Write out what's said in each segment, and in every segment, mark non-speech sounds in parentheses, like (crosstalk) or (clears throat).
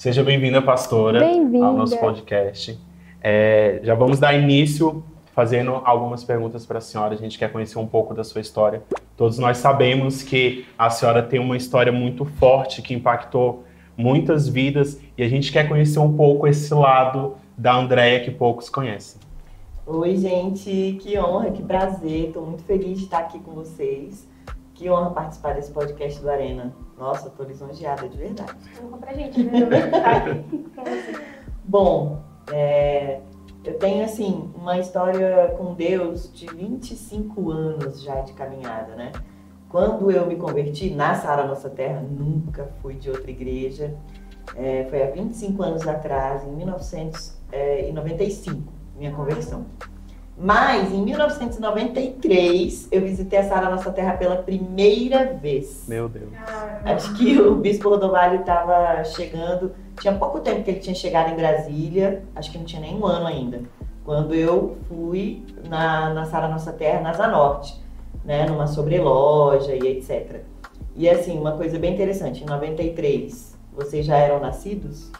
Seja bem-vinda, pastora, Bem-vinda. ao nosso podcast. É, já vamos dar início fazendo algumas perguntas para a senhora. A gente quer conhecer um pouco da sua história. Todos nós sabemos que a senhora tem uma história muito forte que impactou muitas vidas e a gente quer conhecer um pouco esse lado da Andréia que poucos conhecem. Oi, gente, que honra, que prazer. Estou muito feliz de estar aqui com vocês. Que honra participar desse podcast do Arena. Nossa, estou lisonjeada, de verdade. Honra pra gente, né? Você. Bom, é, eu tenho, assim, uma história com Deus de 25 anos já de caminhada, né? Quando eu me converti na Sara Nossa Terra, nunca fui de outra igreja. É, foi há 25 anos atrás, em 1995, minha conversão. Mas, em 1993, eu visitei a Sara Nossa Terra pela primeira vez. Meu Deus. Acho que o Bispo Rodovalho estava chegando, tinha pouco tempo que ele tinha chegado em Brasília, acho que não tinha nem um ano ainda, quando eu fui na, na Sara Nossa Terra, na Zanorte, né, numa sobreloja e etc. E assim, uma coisa bem interessante, em 93, vocês já eram nascidos?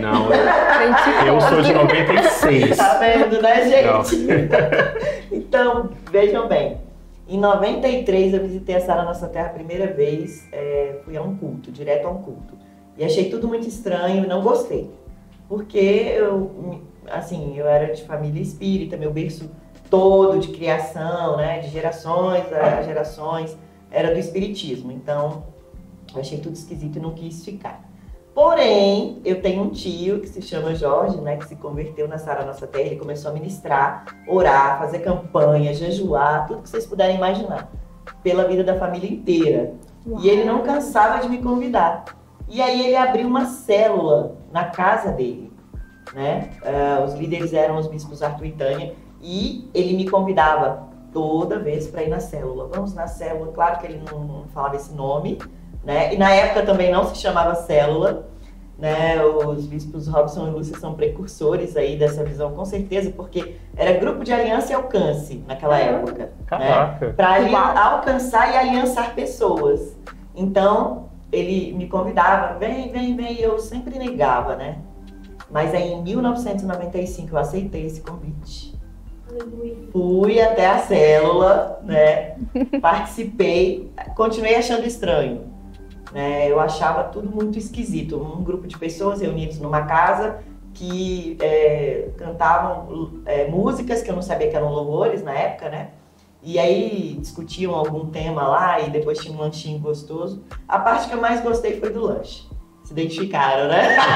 Não, (laughs) eu, eu sou de 96. Tá vendo, né, gente? (laughs) então, vejam bem. Em 93 eu visitei a Sara Nossa Terra a primeira vez, é, fui a um culto, direto a um culto. E achei tudo muito estranho e não gostei. Porque eu, assim, eu era de família espírita, meu berço todo de criação, né, de gerações a gerações, era do espiritismo. Então, eu achei tudo esquisito e não quis ficar. Porém, eu tenho um tio que se chama Jorge, né, que se converteu na Sara Nossa Terra. Ele começou a ministrar, orar, fazer campanha, jejuar, tudo que vocês puderem imaginar, pela vida da família inteira. E ele não cansava de me convidar. E aí ele abriu uma célula na casa dele, né? Ah, os líderes eram os bispos Arthur e Tânia, e ele me convidava toda vez para ir na célula. Vamos na célula, claro que ele não, não falava esse nome, né? E na época também não se chamava célula, né? Os bispos Robson e Lúcia são precursores aí dessa visão, com certeza, porque era grupo de aliança e alcance naquela época. Caraca. Para Uau. alcançar e aliançar pessoas. Então, ele me convidava, vem, vem, vem, e eu sempre negava, né? Mas aí em 1995 eu aceitei esse convite. Aleluia. Fui até a célula, né? (laughs) Participei, continuei achando estranho. Né? Eu achava tudo muito esquisito. Um grupo de pessoas reunidos numa casa que é, cantavam é, músicas que eu não sabia que eram louvores na época, né? E aí discutiam algum tema lá e depois tinha um lanchinho gostoso. A parte que eu mais gostei foi do lanche. Se identificaram, né? (laughs)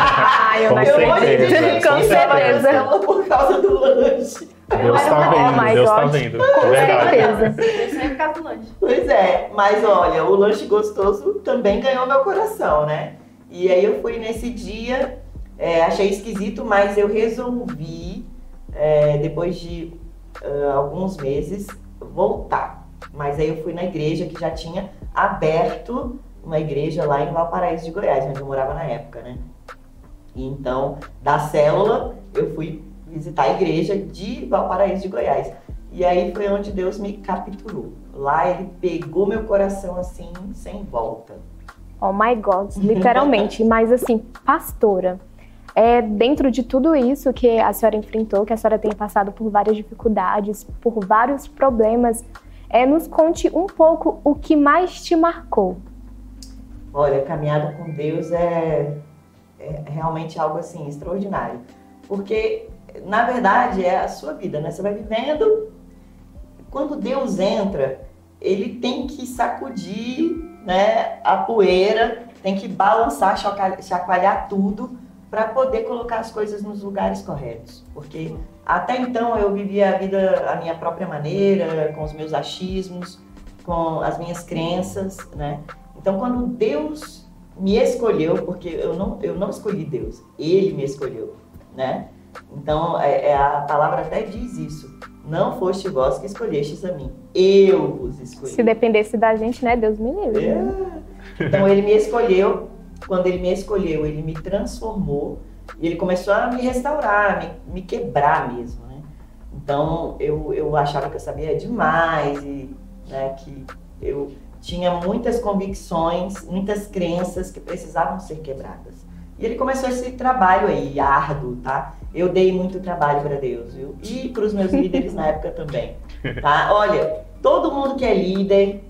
Ah, eu Com Eu certeza, com certeza. por causa do lanche. Deus tá Oh vendo, my Deus tá God. vendo. Com É verdade. certeza. Isso aí é por causa do lanche. Pois é, mas olha, o lanche gostoso também ganhou meu coração, né? E aí eu fui nesse dia, é, achei esquisito, mas eu resolvi, é, depois de ah, alguns meses, voltar. Mas aí eu fui na igreja que já tinha aberto uma igreja lá em Valparaíso de Goiás, onde eu morava na época, né? E então, da célula, eu fui visitar a igreja de Valparaíso de Goiás. E aí foi onde Deus me capturou. Lá ele pegou meu coração assim, sem volta. Oh my God, literalmente. (laughs) Mas assim, pastora, é, dentro de tudo isso que a senhora enfrentou, que a senhora tem passado por várias dificuldades, por vários problemas, é, nos conte um pouco o que mais te marcou. Olha, caminhada com Deus é, é realmente algo assim extraordinário. Porque, na verdade, é a sua vida, né? Você vai vivendo. Quando Deus entra, ele tem que sacudir né, a poeira, tem que balançar, chacoalhar, tudo para poder colocar as coisas nos lugares corretos. Porque até então eu vivia a vida à minha própria maneira, com os meus achismos, com as minhas crenças, né? Então, quando Deus me escolheu, porque eu não, eu não escolhi Deus, Ele me escolheu, né? Então, é, é, a palavra até diz isso. Não foste vós que escolhestes a mim, eu vos escolhi. Se dependesse da gente, né? Deus me livre. É. Então, Ele me escolheu. Quando Ele me escolheu, Ele me transformou. E Ele começou a me restaurar, me, me quebrar mesmo, né? Então, eu, eu achava que eu sabia demais e né, que eu tinha muitas convicções, muitas crenças que precisavam ser quebradas. E ele começou esse trabalho aí, árduo, tá? Eu dei muito trabalho para Deus, viu? E para os meus líderes na época também, tá? (laughs) Olha, todo mundo que é líder,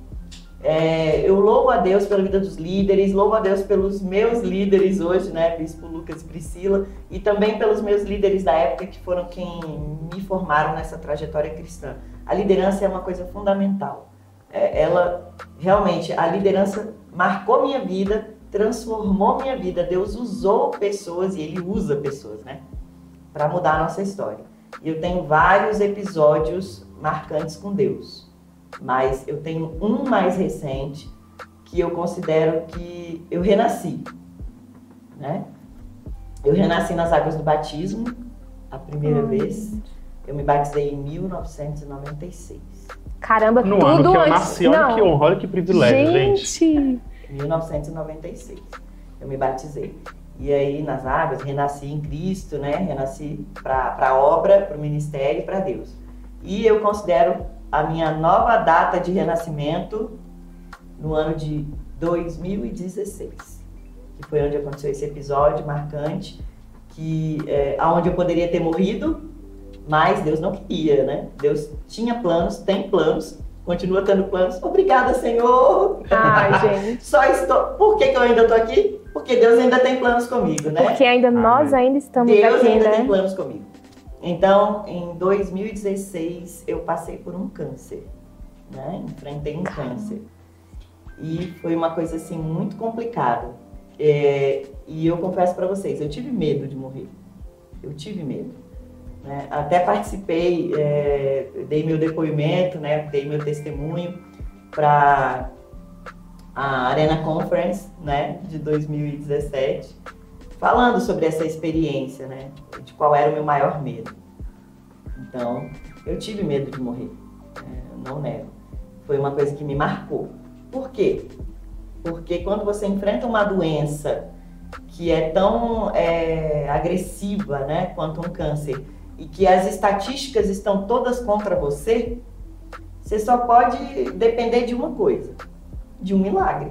é, eu louvo a Deus pela vida dos líderes, louvo a Deus pelos meus líderes hoje, né, Bispo Lucas e Priscila, e também pelos meus líderes da época que foram quem me formaram nessa trajetória cristã. A liderança é uma coisa fundamental. É, ela realmente, a liderança marcou minha vida, transformou minha vida. Deus usou pessoas e Ele usa pessoas, né, para mudar a nossa história. E eu tenho vários episódios marcantes com Deus mas eu tenho um mais recente que eu considero que eu renasci, né? Eu renasci nas águas do batismo, a primeira vez. Eu me batizei em 1996. Caramba, No tudo ano que eu antes. nasci, olha Não. que honra, olha que privilégio, gente. gente. 1996. Eu me batizei. E aí, nas águas, renasci em Cristo, né? Renasci para a obra, para o ministério e para Deus. E eu considero a minha nova data de renascimento no ano de 2016, que foi onde aconteceu esse episódio marcante, que é, aonde eu poderia ter morrido, mas Deus não queria, né? Deus tinha planos, tem planos, continua tendo planos. Obrigada, Senhor. Ai, gente. (laughs) Só estou. Por que, que eu ainda estou aqui? Porque Deus ainda tem planos comigo, né? Porque ainda nós ainda estamos Deus aqui, ainda tem né? planos comigo. Então, em 2016, eu passei por um câncer, né? Enfrentei um câncer. E foi uma coisa, assim, muito complicada. É, e eu confesso para vocês, eu tive medo de morrer. Eu tive medo. né? Até participei, é, dei meu depoimento, né? Dei meu testemunho para a Arena Conference, né? De 2017 falando sobre essa experiência, né? De qual era o meu maior medo. Então, eu tive medo de morrer, né? Não nego. Foi uma coisa que me marcou. Por quê? Porque quando você enfrenta uma doença que é tão é, agressiva, né, quanto um câncer, e que as estatísticas estão todas contra você, você só pode depender de uma coisa, de um milagre,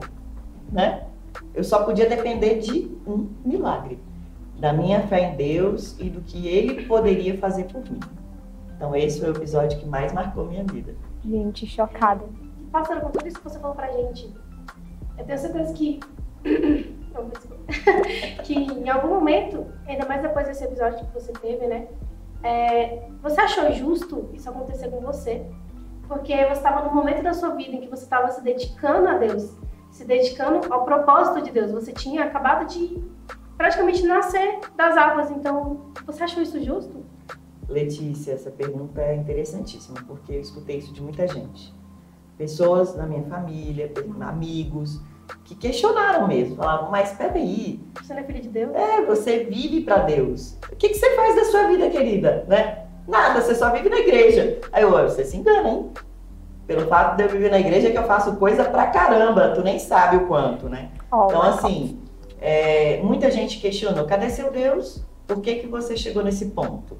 né? Eu só podia depender de um milagre, da minha fé em Deus e do que Ele poderia fazer por mim. Então esse foi o episódio que mais marcou minha vida. Gente, chocada. Passando por tudo isso que você falou pra gente, eu tenho certeza que. (coughs) Não, desculpa. (laughs) que em algum momento, ainda mais depois desse episódio que você teve, né? é, você achou justo isso acontecer com você? Porque você estava num momento da sua vida em que você estava se dedicando a Deus, se dedicando ao propósito de Deus. Você tinha acabado de praticamente nascer das águas. Então, você achou isso justo? Letícia, essa pergunta é interessantíssima, porque eu escutei isso de muita gente. Pessoas da minha família, amigos, que questionaram mesmo, falavam, mas peraí, Você não é filho de Deus? É, você vive para Deus. O que, que você faz da sua vida, querida? Né? Nada, você só vive na igreja. Aí eu, você se engana, hein? Pelo fato de eu viver na igreja é que eu faço coisa pra caramba, tu nem sabe o quanto, né? Ó, Então, assim, é, muita gente questionou, cadê seu Deus? Por que, que você chegou nesse ponto?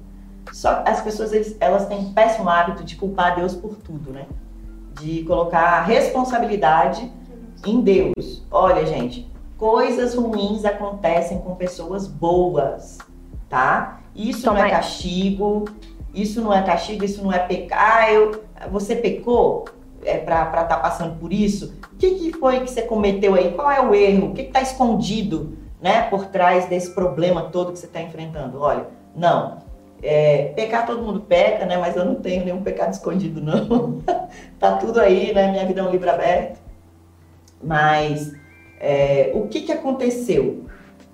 Só as pessoas, eles- elas têm um péssimo hábito de culpar Deus por tudo, né? De colocar a responsabilidade em Deus. Olha, gente, coisas ruins acontecem com pessoas boas, tá? Isso não Toma é essa. castigo, isso não é castigo, isso não é pecar. Eu, você pecou é, pra estar passando por isso? O que, que foi que você cometeu aí? Qual é o erro? O que está escondido né, por trás desse problema todo que você está enfrentando? Olha, não. É, pecar todo mundo peca, né? Mas eu não tenho nenhum pecado escondido, não. (laughs) tá tudo aí, né? Minha vida é um livro aberto. Mas é, o que, que aconteceu?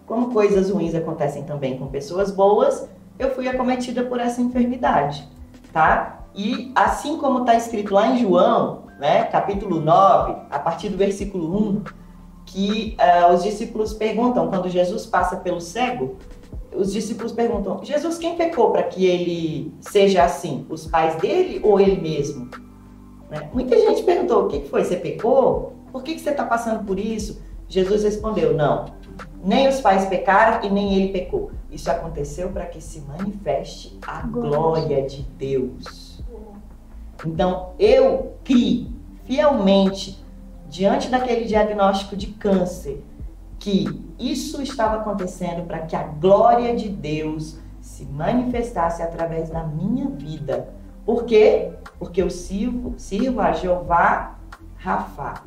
Como coisas ruins acontecem também com pessoas boas, eu fui acometida por essa enfermidade, tá? E assim como está escrito lá em João, né, capítulo 9, a partir do versículo 1, que ah, os discípulos perguntam, quando Jesus passa pelo cego, os discípulos perguntam, Jesus, quem pecou para que ele seja assim? Os pais dele ou ele mesmo? Né? Muita gente perguntou, o que foi? Você pecou? Por que, que você está passando por isso? Jesus respondeu, não, nem os pais pecaram e nem ele pecou. Isso aconteceu para que se manifeste a glória de Deus. Então, eu criei fielmente, diante daquele diagnóstico de câncer, que isso estava acontecendo para que a glória de Deus se manifestasse através da minha vida. Por quê? Porque eu sirvo, sirvo a Jeová Rafa,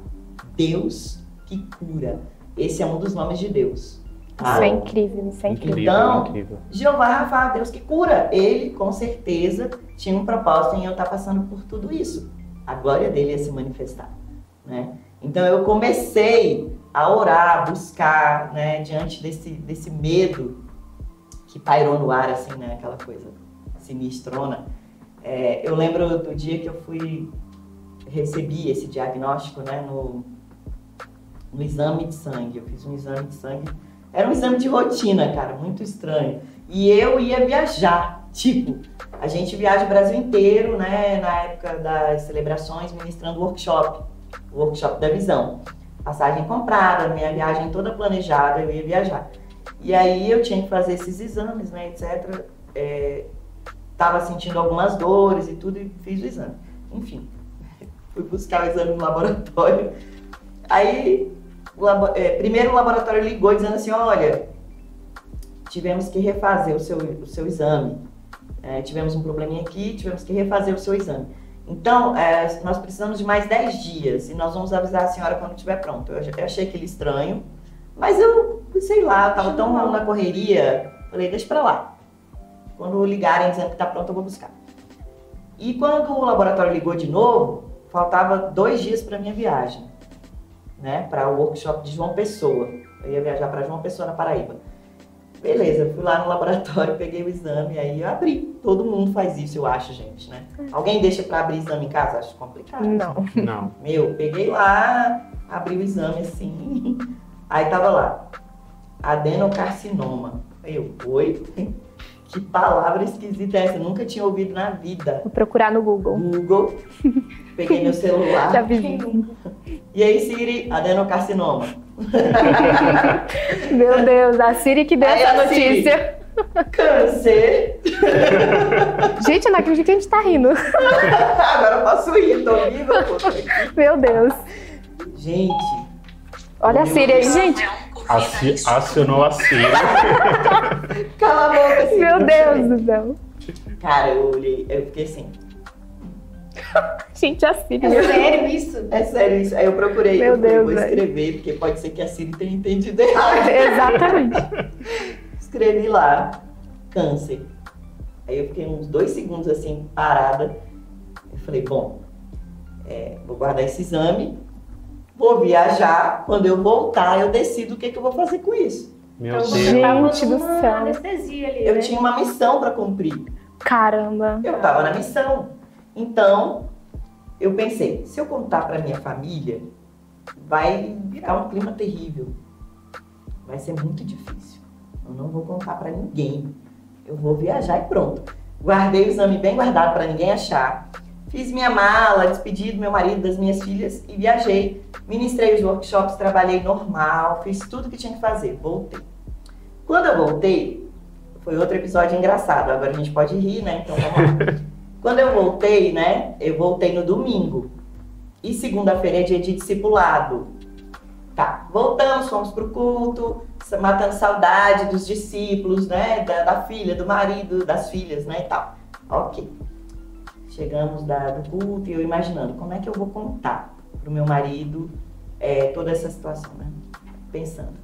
Deus que cura. Esse é um dos nomes de Deus. Tá? Isso é incrível, isso é incrível. Então, incrível. Jeová Rafa, Deus que cura. Ele, com certeza, tinha um propósito em eu estar passando por tudo isso. A glória dele ia se manifestar. Né? Então eu comecei a orar, a buscar, né, diante desse, desse medo que pairou no ar, assim, né, aquela coisa sinistrona. É, eu lembro do dia que eu fui, recebi esse diagnóstico, né, no, no exame de sangue. Eu fiz um exame de sangue, era um exame de rotina, cara, muito estranho. E eu ia viajar, tipo, a gente viaja o Brasil inteiro, né, na época das celebrações, ministrando workshop o workshop da visão. Passagem comprada, minha viagem toda planejada, eu ia viajar. E aí eu tinha que fazer esses exames, né, etc. É, tava sentindo algumas dores e tudo e fiz o exame. Enfim, (laughs) fui buscar o exame no laboratório. Aí, o labo, é, primeiro o laboratório ligou dizendo assim, olha, tivemos que refazer o seu, o seu exame. É, tivemos um probleminha aqui, tivemos que refazer o seu exame. Então, é, nós precisamos de mais 10 dias e nós vamos avisar a senhora quando estiver pronto. Eu, eu achei aquele estranho, mas eu, sei lá, eu tava tão na correria, falei, deixa pra lá. Quando ligarem dizendo que tá pronto, eu vou buscar. E quando o laboratório ligou de novo, faltava dois dias para minha viagem, né, para o workshop de João Pessoa. Eu ia viajar para João Pessoa, na Paraíba. Beleza, fui lá no laboratório, peguei o exame, aí eu abri. Todo mundo faz isso, eu acho, gente, né? Alguém deixa para abrir exame em casa? Acho complicado. Não. Não. Meu, peguei lá, abri o exame assim. (laughs) Aí tava lá, adenocarcinoma. Eu, oi? (laughs) Que palavra esquisita é essa? Eu nunca tinha ouvido na vida. Vou procurar no Google. Google. (laughs) Peguei meu celular. Já vi. E aí, Siri, adenocarcinoma. (laughs) Meu Deus, a Siri que deu aí, essa notícia. Siri, câncer. (laughs) Gente, eu não acredito que a gente tá rindo. (laughs) Agora eu posso rir, tô viva. Meu Deus. Gente. Olha a Siri aí, gente. Aci acionou a Siri. Cala a boca, Siri. Meu Deus do céu. Cara, eu olhei, eu fiquei assim. (laughs) Gente, a Siri. É sério isso? É sério isso. Aí eu procurei, Meu eu Deus, vou velho. escrever, porque pode ser que a Siri tenha entendido errado. (laughs) Exatamente. (laughs) Escrevi lá, câncer. Aí eu fiquei uns dois segundos assim, parada. Eu falei, bom, é, vou guardar esse exame, vou viajar. Quando eu voltar, eu decido o que, que eu vou fazer com isso. Meu Então Deus. você tava Gente do numa céu. anestesia ali, Eu né? tinha uma missão para cumprir. Caramba. Eu estava na missão. Então, eu pensei, se eu contar para minha família, vai ficar um clima terrível. Vai ser muito difícil. Eu não vou contar para ninguém. Eu vou viajar e pronto. Guardei o exame bem guardado para ninguém achar. Fiz minha mala, despedi do meu marido, das minhas filhas e viajei. Ministrei os workshops, trabalhei normal, fiz tudo que tinha que fazer. Voltei. Quando eu voltei, foi outro episódio engraçado. Agora a gente pode rir, né? Então vamos lá. (laughs) Quando eu voltei, né? Eu voltei no domingo. E segunda-feira é dia de discipulado. Tá, voltamos, fomos pro culto, matando saudade dos discípulos, né? Da, da filha, do marido, das filhas, né? E tal. Ok. Chegamos da, do culto e eu imaginando como é que eu vou contar pro meu marido é, toda essa situação, né? Pensando,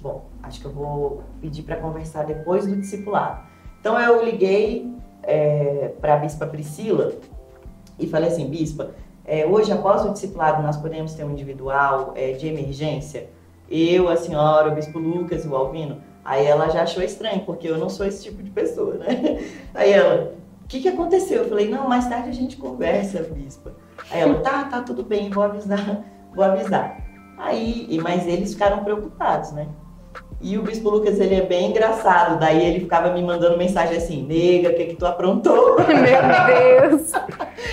bom, acho que eu vou pedir para conversar depois do discipulado. Então eu liguei é, para a Bispa Priscila e falei assim, Bispa, é, hoje após o discipulado nós podemos ter um individual é, de emergência? Eu, a senhora, o Bispo Lucas e o Alvino. Aí ela já achou estranho, porque eu não sou esse tipo de pessoa, né? (laughs) Aí ela, o que, que aconteceu? Eu falei, não, mais tarde a gente conversa, Bispa. Aí ela, tá, tá, tudo bem, vou avisar, (laughs) vou avisar. Aí, mas eles ficaram preocupados, né? E o Bispo Lucas, ele é bem engraçado. Daí ele ficava me mandando mensagem assim, nega, o que que tu aprontou? (laughs) Meu Deus.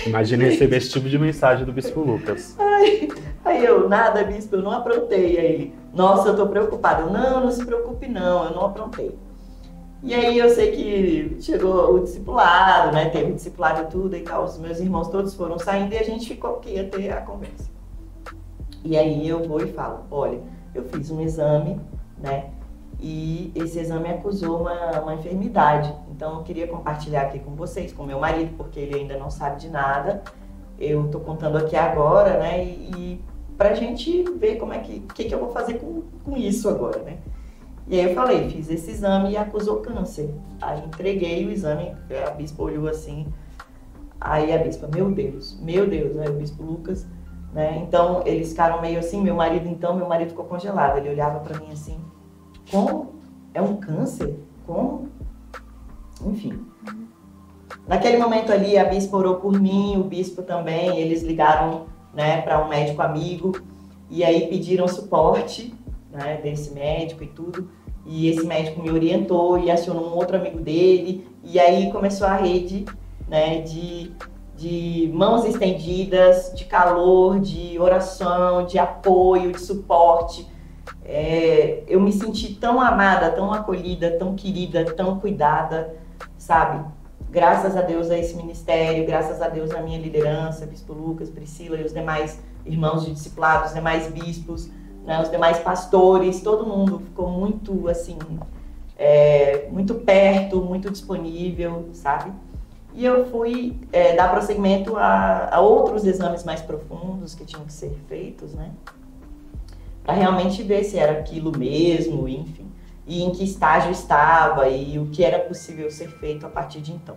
Imagina receber esse tipo de mensagem do Bispo Lucas. Aí eu, nada, Bispo, eu não aprontei. Aí ele, nossa, eu tô preocupado. Não, não se preocupe não, eu não aprontei. E aí eu sei que chegou o discipulado, né? Teve discipulado e tudo e tal. Os meus irmãos todos foram saindo e a gente ficou aqui ia ter a conversa. E aí eu vou e falo, olha, eu fiz um exame né? E esse exame acusou uma, uma enfermidade. Então eu queria compartilhar aqui com vocês, com meu marido, porque ele ainda não sabe de nada. Eu tô contando aqui agora, né? E, e pra gente ver como é que, que, que eu vou fazer com, com isso agora, né? E aí eu falei, fiz esse exame e acusou câncer. Aí entreguei o exame, a bispa olhou assim. Aí a bispa, meu Deus, meu Deus, aí o bispo Lucas, né? Então eles ficaram meio assim, meu marido então, meu marido ficou congelado. Ele olhava para mim assim, como? É um câncer? Como? Enfim. Naquele momento ali, a bispa orou por mim, o bispo também, eles ligaram né, para um médico amigo e aí pediram suporte né, desse médico e tudo. E esse médico me orientou e acionou um outro amigo dele. E aí começou a rede né, de, de mãos estendidas, de calor, de oração, de apoio, de suporte. É, eu me senti tão amada, tão acolhida, tão querida, tão cuidada, sabe? Graças a Deus a esse ministério, graças a Deus a minha liderança, Bispo Lucas, Priscila e os demais irmãos de discipulados, os demais bispos, né, os demais pastores, todo mundo ficou muito assim, é, muito perto, muito disponível, sabe? E eu fui é, dar prosseguimento a, a, outros exames mais profundos que tinham que ser feitos, né? Para realmente ver se era aquilo mesmo, enfim, e em que estágio estava e o que era possível ser feito a partir de então.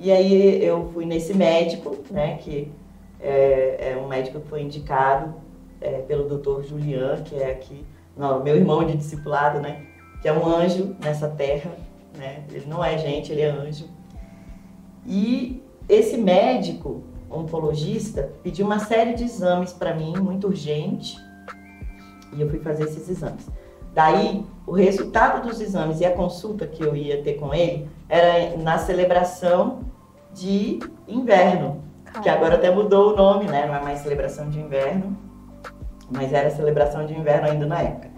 E aí eu fui nesse médico, né, que é, é um médico que foi indicado é, pelo doutor Julian, que é aqui, não, meu irmão de discipulado, né? Que é um anjo nessa terra, né? Ele não é gente, ele é anjo. E esse médico, oncologista, pediu uma série de exames para mim, muito urgente, e eu fui fazer esses exames. Daí, o resultado dos exames e a consulta que eu ia ter com ele era na celebração de inverno, que agora até mudou o nome, né? Não é mais celebração de inverno, mas era celebração de inverno ainda na época.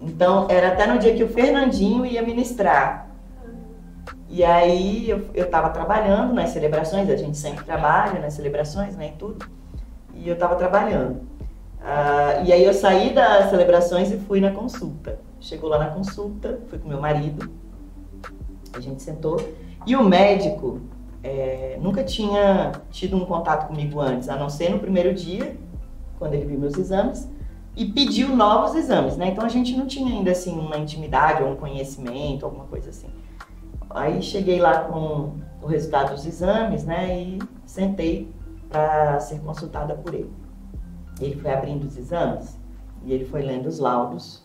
Então, era até no dia que o Fernandinho ia ministrar. E aí, eu, eu tava trabalhando nas celebrações, a gente sempre trabalha nas celebrações, né, e tudo. E eu tava trabalhando. Uh, e aí, eu saí das celebrações e fui na consulta. Chegou lá na consulta, fui com meu marido, a gente sentou. E o médico é, nunca tinha tido um contato comigo antes, a não ser no primeiro dia, quando ele viu meus exames, e pediu novos exames, né? Então a gente não tinha ainda assim uma intimidade ou um conhecimento, alguma coisa assim. Aí cheguei lá com o resultado dos exames, né? E sentei para ser consultada por ele. Ele foi abrindo os exames e ele foi lendo os laudos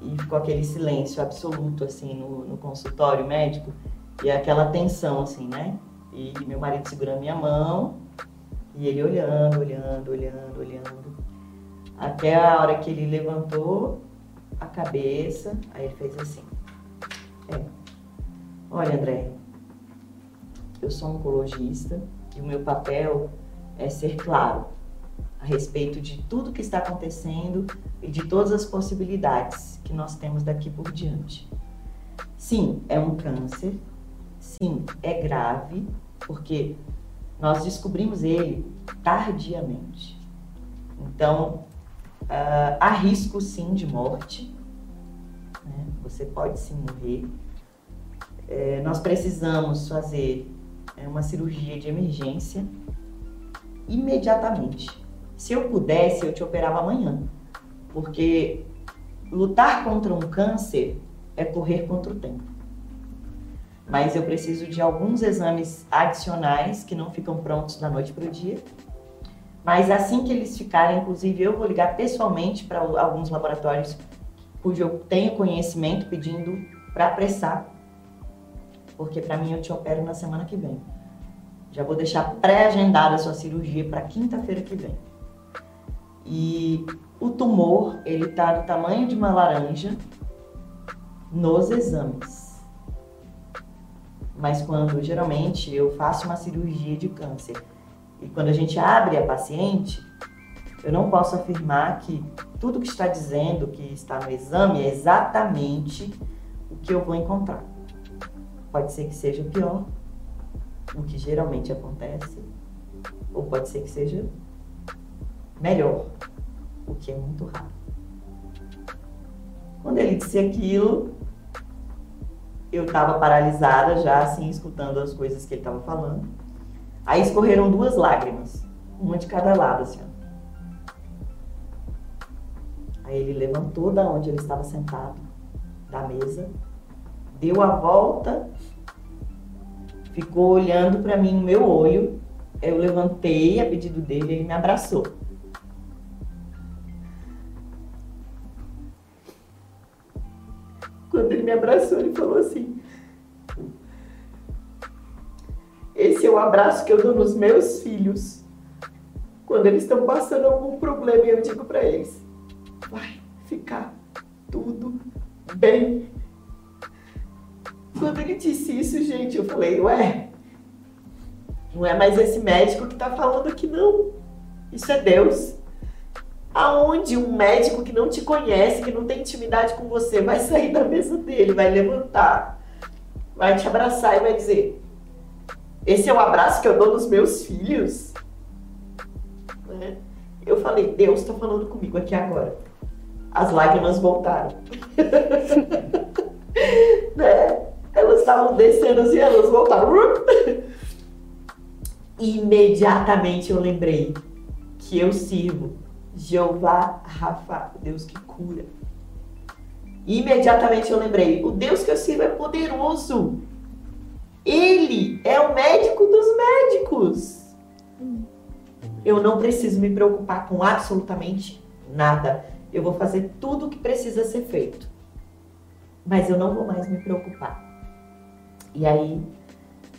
e ficou aquele silêncio absoluto assim no, no consultório médico e aquela tensão assim, né? E meu marido segurando minha mão e ele olhando, olhando, olhando, olhando. Até a hora que ele levantou a cabeça, aí ele fez assim. É. Olha, André, eu sou oncologista e o meu papel é ser claro a respeito de tudo que está acontecendo e de todas as possibilidades que nós temos daqui por diante. Sim, é um câncer. Sim, é grave, porque nós descobrimos ele tardiamente. Então, uh, há risco sim de morte, né? você pode sim morrer. É, nós precisamos fazer é, uma cirurgia de emergência imediatamente. Se eu pudesse, eu te operava amanhã, porque lutar contra um câncer é correr contra o tempo mas eu preciso de alguns exames adicionais que não ficam prontos da noite para o dia. Mas assim que eles ficarem, inclusive eu vou ligar pessoalmente para alguns laboratórios cujo eu tenho conhecimento pedindo para apressar, porque para mim eu te opero na semana que vem. Já vou deixar pré-agendada a sua cirurgia para quinta-feira que vem. E o tumor, ele está do tamanho de uma laranja nos exames mas quando geralmente eu faço uma cirurgia de câncer e quando a gente abre a paciente, eu não posso afirmar que tudo que está dizendo que está no exame é exatamente o que eu vou encontrar. Pode ser que seja pior, o que geralmente acontece, ou pode ser que seja melhor, o que é muito raro. Quando ele disse aquilo, eu estava paralisada já, assim, escutando as coisas que ele estava falando. Aí escorreram duas lágrimas, uma de cada lado, assim. Aí ele levantou da onde ele estava sentado, da mesa, deu a volta, ficou olhando para mim no meu olho. Eu levantei a pedido dele, ele me abraçou. Quando ele me abraçou, ele falou assim: Esse é o abraço que eu dou nos meus filhos quando eles estão passando algum problema eu digo para eles: Vai ficar tudo bem. Quando ele disse isso, gente, eu falei: Ué, não é mais esse médico que tá falando aqui, não. Isso é Deus. Aonde um médico que não te conhece, que não tem intimidade com você, vai sair da mesa dele, vai levantar, vai te abraçar e vai dizer: Esse é o abraço que eu dou nos meus filhos? Né? Eu falei: Deus está falando comigo aqui agora. As lágrimas voltaram. (laughs) né? Elas estavam descendo assim, elas voltaram. (laughs) Imediatamente eu lembrei que eu sirvo Jeová Rafa, Deus que cura. Imediatamente eu lembrei, o Deus que eu sirvo é poderoso. Ele é o médico dos médicos. Eu não preciso me preocupar com absolutamente nada. Eu vou fazer tudo o que precisa ser feito. Mas eu não vou mais me preocupar. E aí,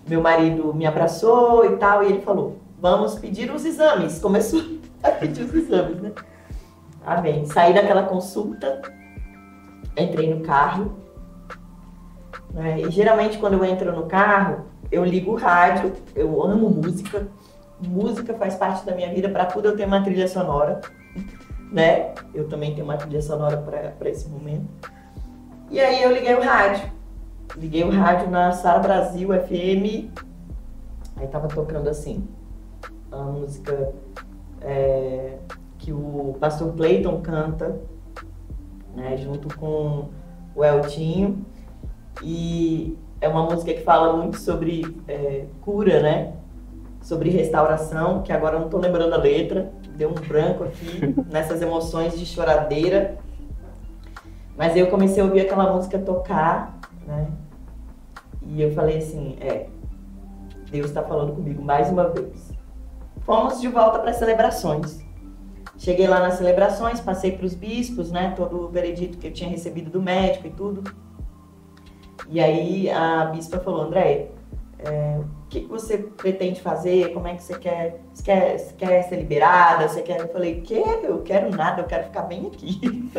meu marido me abraçou e tal, e ele falou: Vamos pedir os exames. Começou (laughs) a pedir os exames, né? Amém. Saí daquela consulta, entrei no carro. Né? E geralmente quando eu entro no carro, eu ligo o rádio, eu amo música. Música faz parte da minha vida, para tudo eu tenho uma trilha sonora, né? Eu também tenho uma trilha sonora para esse momento. E aí eu liguei o rádio. Liguei o rádio na Sara Brasil FM. Aí tava tocando assim, a música é, que o pastor Clayton canta, né, junto com o Eltinho. E é uma música que fala muito sobre é, cura, né? Sobre restauração, que agora eu não estou lembrando a letra, deu um branco aqui, (laughs) nessas emoções de choradeira. Mas eu comecei a ouvir aquela música tocar, né? E eu falei assim, é, Deus está falando comigo mais uma vez. Fomos de volta para as celebrações. Cheguei lá nas celebrações, passei para os bispos, né, todo o veredito que eu tinha recebido do médico e tudo. E aí a bispa falou, André, é, o que, que, você pretende fazer? Como é que você quer? Você quer, você quer ser liberada? Você quer? Eu falei, que? Eu quero nada, eu quero ficar bem aqui.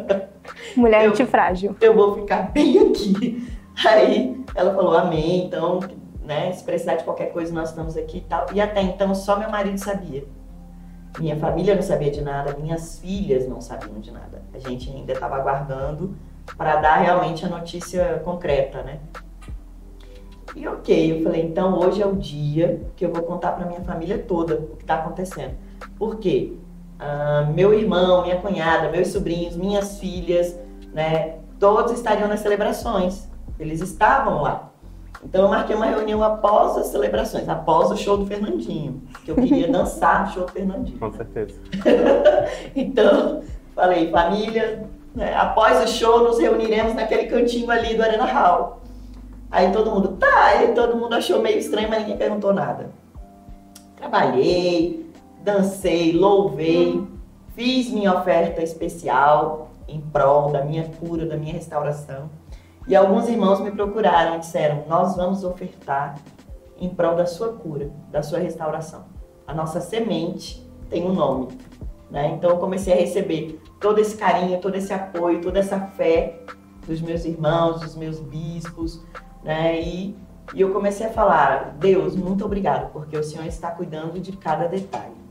(laughs) Mulher antifrágil. Eu vou ficar bem aqui. Aí ela falou, amém, então né? Se precisar de qualquer coisa, nós estamos aqui e tal. E até então, só meu marido sabia. Minha família não sabia de nada, minhas filhas não sabiam de nada. A gente ainda estava aguardando para dar realmente a notícia concreta, né? E ok, eu falei, então hoje é o dia que eu vou contar para minha família toda o que está acontecendo. Por quê? Ah, meu irmão, minha cunhada, meus sobrinhos, minhas filhas, né? Todos estariam nas celebrações. Eles estavam lá. Então eu marquei uma reunião após as celebrações, após o show do Fernandinho, que eu queria (laughs) dançar no show do Fernandinho. Com certeza. (laughs) então, falei, família, né, após o show nos reuniremos naquele cantinho ali do Arena Hall. Aí todo mundo, tá, e todo mundo achou meio estranho, mas ninguém perguntou nada. Trabalhei, dancei, louvei, fiz minha oferta especial em prol da minha cura, da minha restauração. E alguns irmãos me procuraram e disseram: Nós vamos ofertar em prol da sua cura, da sua restauração. A nossa semente tem um nome. Né? Então eu comecei a receber todo esse carinho, todo esse apoio, toda essa fé dos meus irmãos, dos meus bispos, né? E, e eu comecei a falar: Deus, muito obrigado, porque o Senhor está cuidando de cada detalhe.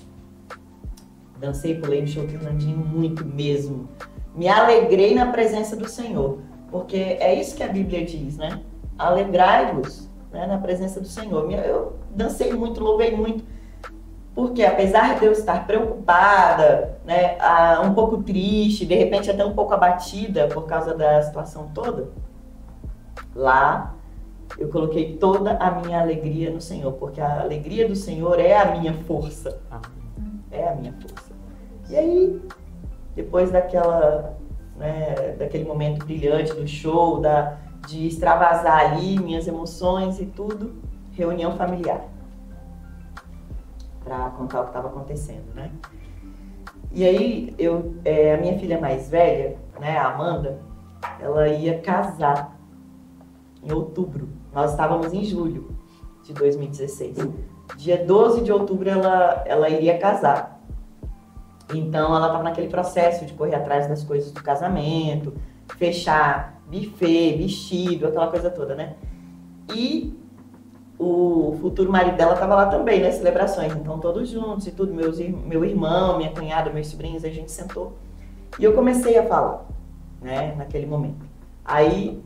Dancei, pulei no show Fernandinho muito mesmo. Me alegrei na presença do Senhor porque é isso que a Bíblia diz, né? Alegrai-vos né, na presença do Senhor. Eu dancei muito, louvei muito. Porque apesar de eu estar preocupada, né, um pouco triste, de repente até um pouco abatida por causa da situação toda, lá eu coloquei toda a minha alegria no Senhor, porque a alegria do Senhor é a minha força. É a minha força. E aí, depois daquela, né, daquele momento brilhante do show, da, de extravasar ali minhas emoções e tudo, reunião familiar para contar o que estava acontecendo, né? E aí eu, é, a minha filha mais velha, né, a Amanda, ela ia casar em outubro. Nós estávamos em julho de 2016. Dia 12 de outubro ela, ela iria casar. Então ela estava naquele processo de correr atrás das coisas do casamento, fechar buffet, vestido, aquela coisa toda, né? E o futuro marido dela estava lá também nas celebrações, então todos juntos e tudo, meus, meu irmão, minha cunhada, meus sobrinhos, a gente sentou. E eu comecei a falar, né, naquele momento. Aí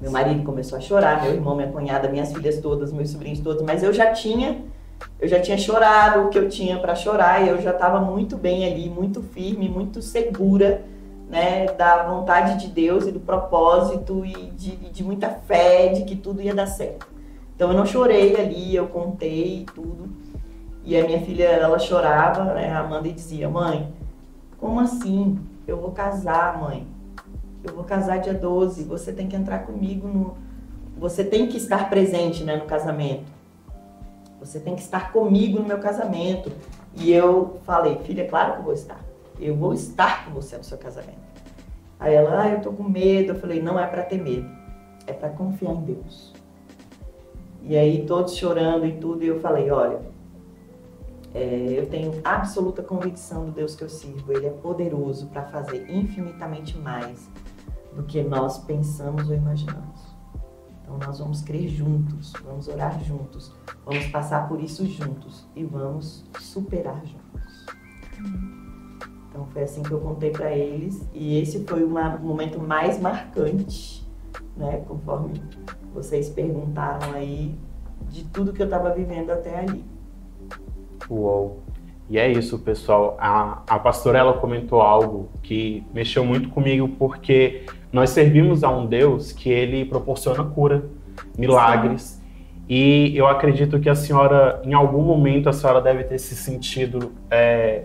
meu marido começou a chorar, meu irmão, minha cunhada, minhas filhas todas, meus sobrinhos todos, mas eu já tinha eu já tinha chorado o que eu tinha para chorar e eu já estava muito bem ali, muito firme, muito segura, né, da vontade de Deus e do propósito e de, de muita fé de que tudo ia dar certo. Então eu não chorei ali, eu contei tudo. E a minha filha, ela chorava, né, a Amanda, e dizia: Mãe, como assim? Eu vou casar, mãe. Eu vou casar dia 12. Você tem que entrar comigo no. Você tem que estar presente né, no casamento. Você tem que estar comigo no meu casamento. E eu falei: Filha, é claro que eu vou estar. Eu vou estar com você no seu casamento. Aí ela, ah, eu tô com medo. Eu falei: Não é para ter medo. É para confiar em Deus. E aí todos chorando e tudo, e eu falei, olha, é, eu tenho absoluta convicção do Deus que eu sirvo. Ele é poderoso para fazer infinitamente mais do que nós pensamos ou imaginamos. Então nós vamos crer juntos, vamos orar juntos, vamos passar por isso juntos e vamos superar juntos. Então foi assim que eu contei para eles e esse foi o momento mais marcante, né, conforme vocês perguntaram aí de tudo que eu estava vivendo até ali. Uou! E é isso, pessoal. A, a pastora ela comentou algo que mexeu muito comigo, porque nós servimos a um Deus que ele proporciona cura, milagres. E eu acredito que a senhora, em algum momento, a senhora deve ter se sentido é,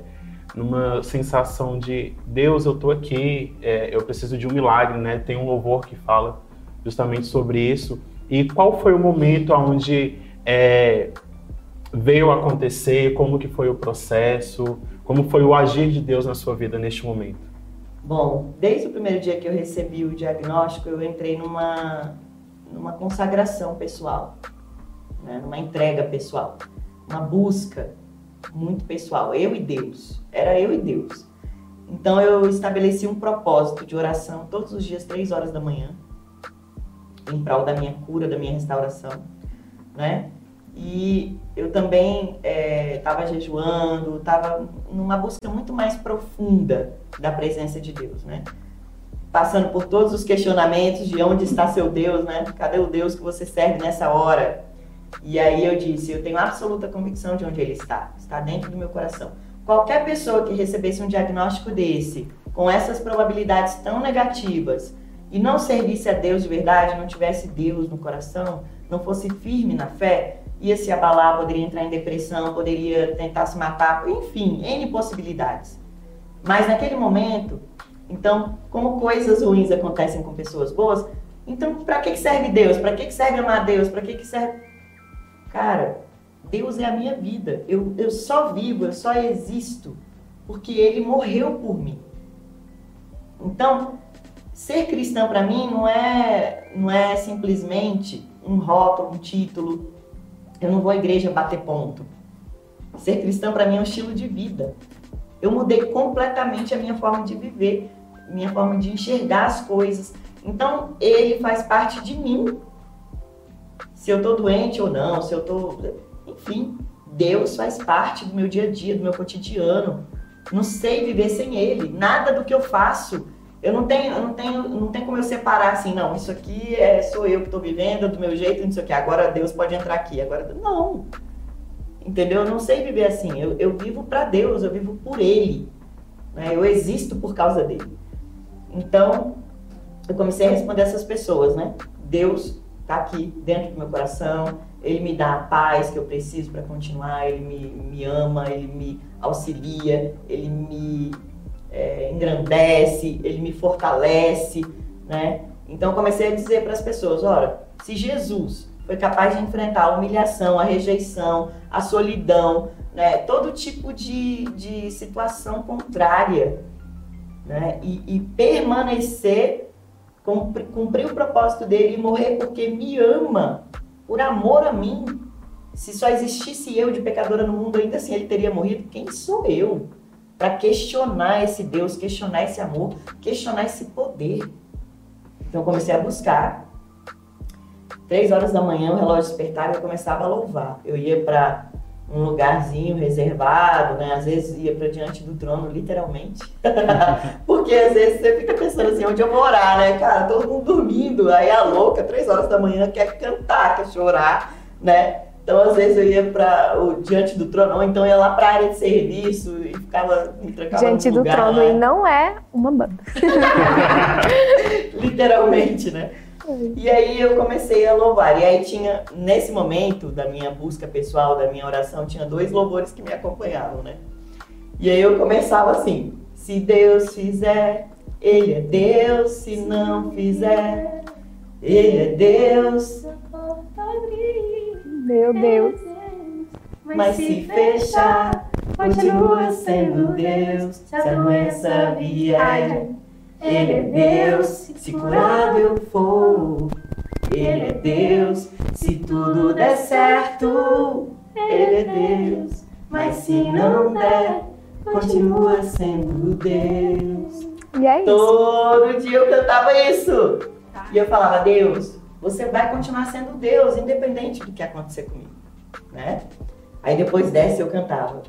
numa sensação de Deus, eu estou aqui, é, eu preciso de um milagre, né? Tem um louvor que fala justamente sobre isso. E qual foi o momento onde é, veio acontecer? Como que foi o processo? Como foi o agir de Deus na sua vida neste momento? Bom, desde o primeiro dia que eu recebi o diagnóstico, eu entrei numa, numa consagração pessoal, né? numa entrega pessoal, uma busca muito pessoal, eu e Deus. Era eu e Deus. Então eu estabeleci um propósito de oração todos os dias, três horas da manhã, em prol da minha cura, da minha restauração, né? E eu também estava é, jejuando, estava numa busca muito mais profunda da presença de Deus, né? Passando por todos os questionamentos de onde está seu Deus, né? Cadê o Deus que você serve nessa hora? E aí eu disse, eu tenho absoluta convicção de onde ele está, está dentro do meu coração. Qualquer pessoa que recebesse um diagnóstico desse, com essas probabilidades tão negativas, e não servisse a Deus de verdade, não tivesse Deus no coração, não fosse firme na fé, ia se abalar, poderia entrar em depressão, poderia tentar se matar, enfim, N possibilidades. Mas naquele momento, então, como coisas ruins acontecem com pessoas boas, então para que serve Deus? Para que serve amar Deus? Para que serve. Cara, Deus é a minha vida. Eu, eu só vivo, eu só existo porque Ele morreu por mim. Então, ser cristã para mim não é, não é simplesmente um rótulo, um título. Eu não vou à igreja bater ponto. Ser cristã para mim é um estilo de vida. Eu mudei completamente a minha forma de viver, minha forma de enxergar as coisas. Então, ele faz parte de mim. Se eu estou doente ou não, se eu estou. Enfim, Deus faz parte do meu dia a dia, do meu cotidiano. Não sei viver sem ele. Nada do que eu faço eu não tenho, eu não tenho, não tem como eu separar assim, não, isso aqui é sou eu que estou vivendo do meu jeito, não sei o que. Agora Deus pode entrar aqui. Agora não. Entendeu? Eu não sei viver assim. Eu, eu vivo para Deus, eu vivo por Ele. Né? Eu existo por causa dele. Então, eu comecei a responder essas pessoas, né? Deus está aqui dentro do meu coração, Ele me dá a paz que eu preciso para continuar, Ele me, me ama, Ele me auxilia, Ele me é, engrandece, Ele me fortalece, né? Então, comecei a dizer para as pessoas, olha, se Jesus foi capaz de enfrentar a humilhação, a rejeição, a solidão, né? todo tipo de, de situação contrária, né? e, e permanecer, cumprir, cumprir o propósito dele e morrer porque me ama, por amor a mim. Se só existisse eu de pecadora no mundo, ainda assim ele teria morrido. Quem sou eu? Para questionar esse Deus, questionar esse amor, questionar esse poder. Então comecei a buscar. Três horas da manhã o relógio despertava e eu começava a louvar. Eu ia para um lugarzinho reservado, né? Às vezes ia para diante do trono, literalmente. (laughs) Porque às vezes você fica pensando assim, onde eu vou orar, né? Cara, todo mundo dormindo, aí a louca, três horas da manhã, quer cantar, quer chorar, né? Então, às vezes eu ia para o diante do trono, ou então ia lá para a área de serviço ficava me trancava Diante no do lugar, trono né? e não é uma banda. (laughs) literalmente, né? E aí eu comecei a louvar. E aí tinha, nesse momento da minha busca pessoal, da minha oração, tinha dois louvores que me acompanhavam, né? E aí eu começava assim: se Deus fizer, Ele é Deus, se não fizer, Ele é Deus. Meu Deus. Mas se fechar, continua sendo Deus. Se a doença vier, Ele é Deus. Se curado eu for, Ele é Deus. Se tudo der certo, Ele é Deus. Mas se não der, continua sendo Deus. E é isso. Todo dia eu cantava isso. E eu falava, Deus, você vai continuar sendo Deus, independente do que acontecer comigo. Né? Aí depois dessa eu cantava.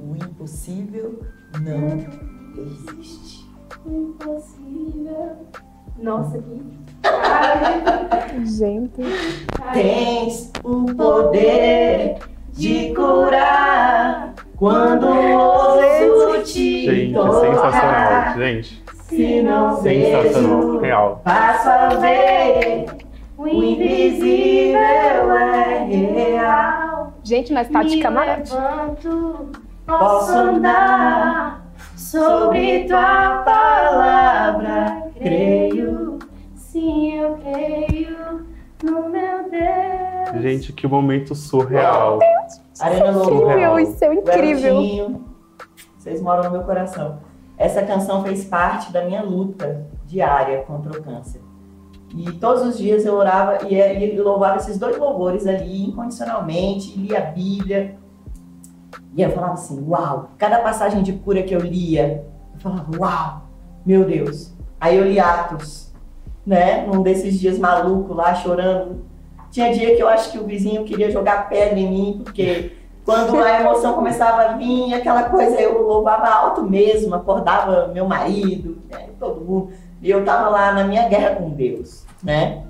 O impossível não existe. Impossível. Nossa, que. Gente. Tens o poder de curar quando ouso te Gente, tocar. sensacional. Gente, Se não sensacional. vejo, Real. passo a ver. O invisível é real. Gente, nós tá de camarote. levanto, Posso andar sobre tua palavra. Creio, sim, eu creio no meu Deus. Gente, que momento surreal. Arena. Incrível, isso é incrível. Garotinho, vocês moram no meu coração. Essa canção fez parte da minha luta diária contra o câncer. E todos os dias eu orava e, e louvava esses dois louvores ali, incondicionalmente, e lia a Bíblia. E eu falava assim, uau! Cada passagem de cura que eu lia, eu falava, uau! Meu Deus! Aí eu li Atos, né? Num desses dias maluco lá, chorando. Tinha dia que eu acho que o vizinho queria jogar pedra em mim, porque quando a emoção começava a vir, aquela coisa, eu louvava alto mesmo, acordava meu marido, né, todo mundo. E eu tava lá na minha guerra com Deus, né?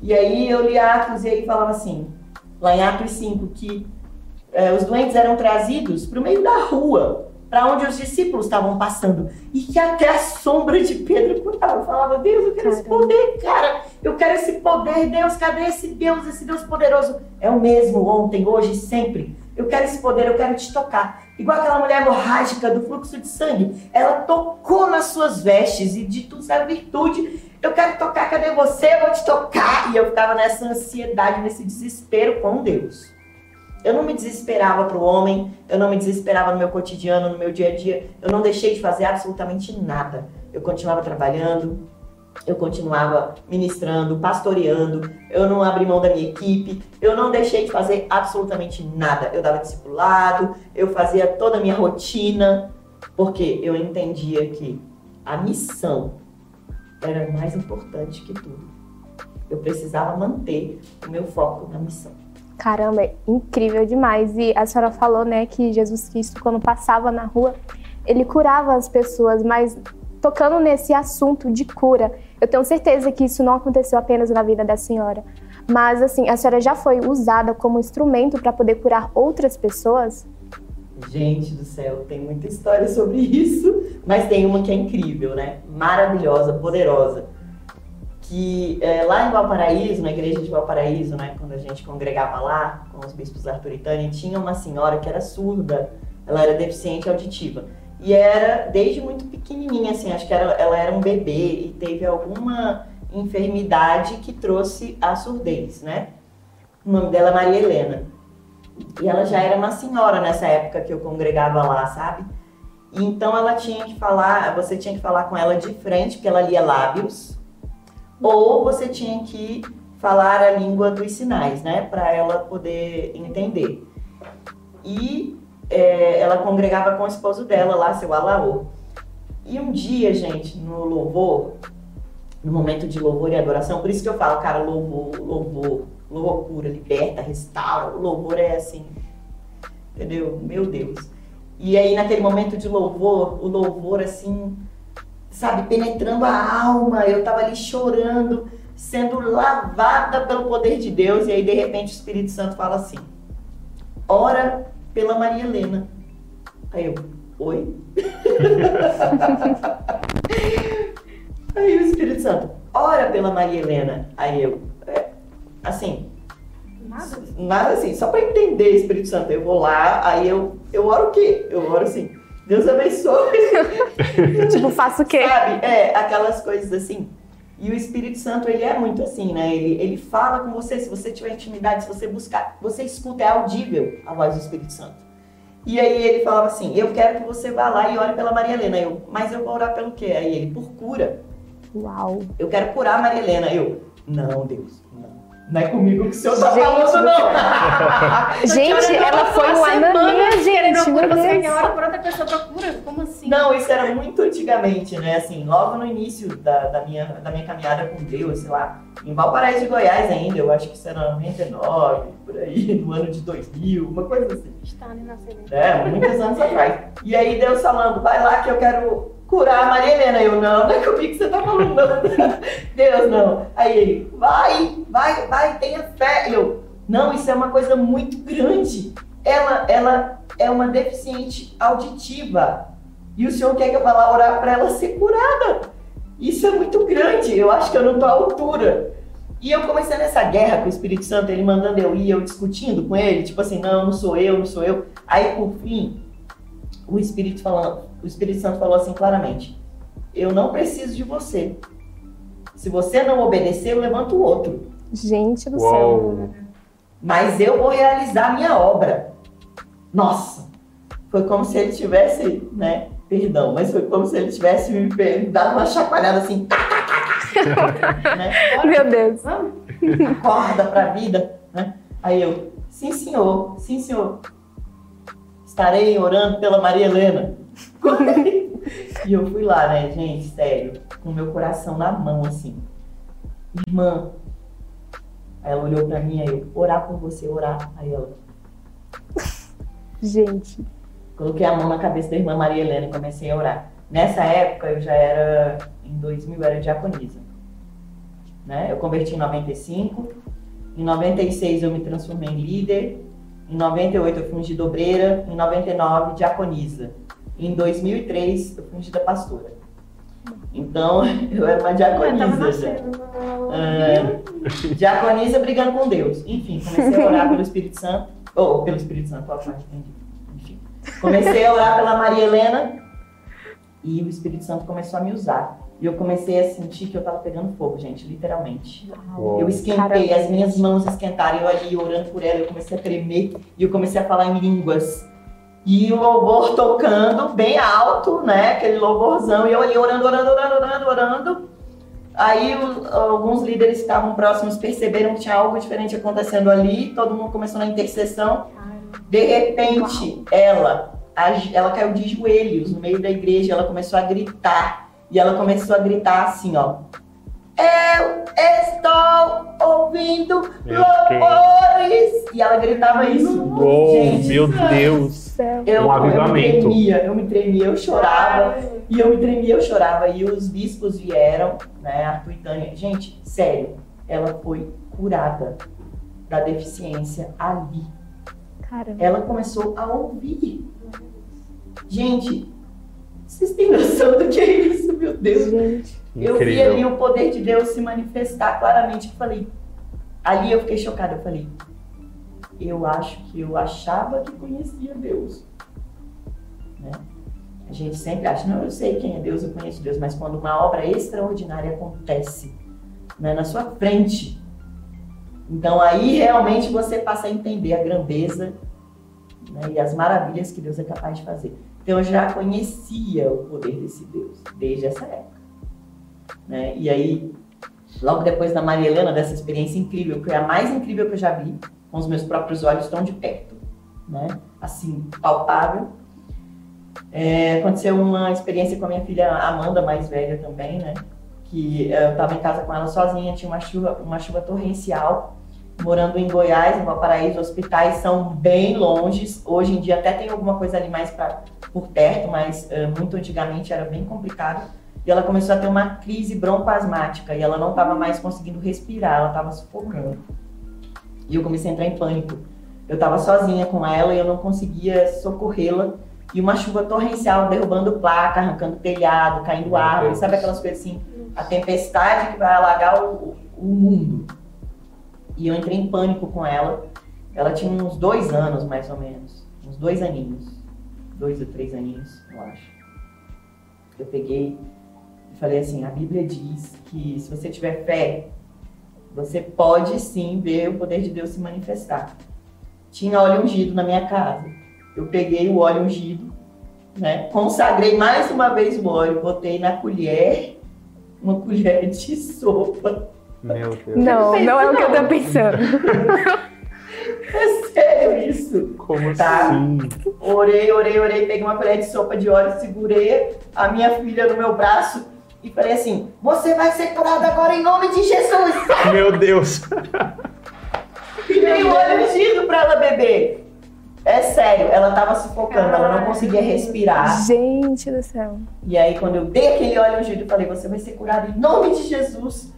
E aí eu li Atos e aí falava assim, lá em Atos 5, que eh, os doentes eram trazidos para o meio da rua, para onde os discípulos estavam passando, e que até a sombra de Pedro curava. Eu falava, Deus, eu quero esse poder, cara, eu quero esse poder, Deus, cadê esse Deus, esse Deus poderoso? É o mesmo ontem, hoje, sempre. Eu quero esse poder, eu quero te tocar. Igual aquela mulher hemorrágica do fluxo de sangue. Ela tocou nas suas vestes e de tudo saiu virtude. Eu quero tocar, cadê você? Eu vou te tocar. E eu ficava nessa ansiedade, nesse desespero com Deus. Eu não me desesperava para o homem, eu não me desesperava no meu cotidiano, no meu dia a dia. Eu não deixei de fazer absolutamente nada. Eu continuava trabalhando, eu continuava ministrando, pastoreando, eu não abri mão da minha equipe, eu não deixei de fazer absolutamente nada. Eu dava discipulado, eu fazia toda a minha rotina, porque eu entendia que a missão era mais importante que tudo. Eu precisava manter o meu foco na missão. Caramba, é incrível demais. E a senhora falou, né, que Jesus Cristo, quando passava na rua, ele curava as pessoas, mas tocando nesse assunto de cura, eu tenho certeza que isso não aconteceu apenas na vida da senhora, Mas assim, a senhora já foi usada como instrumento para poder curar outras pessoas? Gente do céu, tem muita história sobre isso, mas tem uma que é incrível, né? Maravilhosa, poderosa. Que é, lá em Valparaíso, na igreja de Valparaíso, né, quando a gente congregava lá com os bispos Arthur Tânia, tinha uma senhora que era surda, ela era deficiente auditiva. E era desde muito pequenininha, assim, acho que era, ela era um bebê e teve alguma enfermidade que trouxe a surdez, né? O nome dela é Maria Helena. E ela já era uma senhora nessa época que eu congregava lá, sabe? Então ela tinha que falar, você tinha que falar com ela de frente, porque ela lia lábios, ou você tinha que falar a língua dos sinais, né, para ela poder entender. E é, ela congregava com o esposo dela lá, seu Alaô. E um dia, gente, no louvor, no momento de louvor e adoração, por isso que eu falo, cara, louvor, louvor, loucura, liberta, restaura. Louvor é assim, entendeu? Meu Deus. E aí, naquele momento de louvor, o louvor, assim, sabe, penetrando a alma, eu tava ali chorando, sendo lavada pelo poder de Deus, e aí, de repente, o Espírito Santo fala assim: ora pela Maria Helena. Aí eu, oi? (laughs) aí o Espírito Santo, ora pela Maria Helena. Aí eu, é, assim, Nada? nada assim, só para entender Espírito Santo. Eu vou lá, aí eu, eu oro o quê? Eu oro assim, Deus abençoe. (laughs) tipo, faço o quê? Sabe? É, aquelas coisas assim. E o Espírito Santo, ele é muito assim, né? Ele, ele fala com você, se você tiver intimidade, se você buscar, você escuta, é audível a voz do Espírito Santo. E aí ele falava assim, eu quero que você vá lá e ore pela Maria Helena. Eu, mas eu vou orar pelo quê? Aí ele, por cura. Uau. Eu quero curar a Maria Helena. Eu, não, Deus, não. Não é comigo que o senhor tá Gente falando, do não. (laughs) Gente, ela foi uma semana, gente. Procura Meu você Deus. quer hora por outra pessoa procura? Como assim? Não, isso era muito antigamente, né? Assim, logo no início da, da, minha, da minha caminhada com Deus, sei lá, em Valparaíso de Goiás ainda, eu acho que isso era 99, por aí, (laughs) no ano de 2000, uma coisa assim. Está ali na. É, muitos anos atrás. E aí Deus falando, vai lá que eu quero curar a Maria Helena. Eu, não, não é comigo que você tá falando, não. (laughs) Deus, não. Aí ele, vai, vai, vai, tenha fé. Eu, não, isso é uma coisa muito grande. Ela, ela é uma deficiente auditiva. E o senhor quer que eu vá lá orar para ela ser curada. Isso é muito grande. Eu acho que eu não tô à altura. E eu comecei nessa guerra com o Espírito Santo, ele mandando eu ir, eu discutindo com ele, tipo assim, não, não sou eu, não sou eu. Aí, por fim, o Espírito, falando, o Espírito Santo falou assim claramente: Eu não preciso de você. Se você não obedecer, eu levanto o outro. Gente do Uau. céu. Mas eu vou realizar a minha obra. Nossa! Foi como se ele tivesse, né? Perdão, mas foi como se ele tivesse me dado uma chacoalhada assim. tá, tá, tá, (laughs) né? Meu Deus. Acorda pra vida, né? Aí eu, sim senhor, sim senhor. Estarei orando pela Maria Helena. E eu fui lá, né, gente, sério, com meu coração na mão, assim. Irmã. Aí ela olhou pra mim, aí eu, orar por você, orar. Aí ela, Gente. Coloquei a mão na cabeça da irmã Maria Helena e comecei a orar. Nessa época, eu já era, em 2000, eu era diaconisa. Né? Eu converti em 95. Em 96, eu me transformei em líder. Em 98, eu fui ungida obreira. Em 99, diaconisa. Em 2003, eu fui ungida pastora. Então, (laughs) eu era uma diaconisa já. nascendo. É, diaconisa brigando com Deus. Enfim, comecei a orar pelo Espírito Santo. Ou pelo Espírito Santo. Enfim. Comecei a orar pela Maria Helena e o Espírito Santo começou a me usar. E eu comecei a sentir que eu tava pegando fogo, gente, literalmente. Uau. Eu esquentei, Caramba. as minhas mãos esquentaram, eu ali orando por ela, eu comecei a tremer e eu comecei a falar em línguas. E o louvor tocando bem alto, né? Aquele louvorzão. E eu ali orando, orando, orando, orando, orando. Aí o- alguns líderes que estavam próximos perceberam que tinha algo diferente acontecendo ali. Todo mundo começou na intercessão. De repente, ela, ela caiu de joelhos no meio da igreja. Ela começou a gritar. E ela começou a gritar assim, ó. Eu estou ouvindo Meu louvores! E ela gritava isso. Uou, Gente, meu Deus. Céu. eu, Um eu me tremia, eu me tremia, eu chorava. E eu me tremia, eu chorava. E os bispos vieram, né? Arthur e Tânia. Gente, sério. ela foi curada da deficiência ali. Caramba. Ela começou a ouvir. Gente, vocês têm noção do que é isso, meu Deus? Gente, Eu vi ali o poder de Deus se manifestar claramente. Eu falei, ali eu fiquei chocada. Eu falei, eu acho que eu achava que conhecia Deus. Né? A gente sempre acha, não, eu sei quem é Deus, eu conheço Deus, mas quando uma obra extraordinária acontece né, na sua frente, então aí realmente você passa a entender a grandeza né, e as maravilhas que Deus é capaz de fazer. Então eu já conhecia o poder desse Deus desde essa época. Né? E aí, logo depois da Maria Helena, dessa experiência incrível, que é a mais incrível que eu já vi, com os meus próprios olhos tão de perto, né? assim, palpável, é, aconteceu uma experiência com a minha filha Amanda, mais velha também, né? Que eh, eu estava em casa com ela sozinha, tinha uma chuva, uma chuva torrencial, morando em Goiás, em Valparaíso, hospitais são bem longes. Hoje em dia até tem alguma coisa ali mais pra, por perto, mas eh, muito antigamente era bem complicado. E ela começou a ter uma crise broncoasmática e ela não estava mais conseguindo respirar, ela estava sufocando. E eu comecei a entrar em pânico. Eu estava sozinha com ela e eu não conseguia socorrê-la. E uma chuva torrencial derrubando placa, arrancando telhado, caindo árvore, sabe aquelas coisas assim? A tempestade que vai alagar o, o mundo. E eu entrei em pânico com ela. Ela tinha uns dois anos, mais ou menos. Uns dois aninhos. Dois ou três aninhos, eu acho. Eu peguei e falei assim: a Bíblia diz que se você tiver fé, você pode sim ver o poder de Deus se manifestar. Tinha óleo ungido na minha casa. Eu peguei o óleo ungido, né? Consagrei mais uma vez o óleo, botei na colher, uma (laughs) colher de sopa. Meu Deus. não, não é o que eu tô pensando. (laughs) É sério isso. Como Tá. assim? Orei, orei, orei, peguei uma colher de sopa de óleo, segurei a minha filha no meu braço e falei assim: Você vai ser curada agora em nome de Jesus! (laughs) Meu Deus. E dei o óleo ungido pra ela beber. É sério, ela tava sufocando, ela não conseguia respirar. Gente do céu. E aí, quando eu dei aquele óleo ungido, eu falei: Você vai ser curada em nome de Jesus.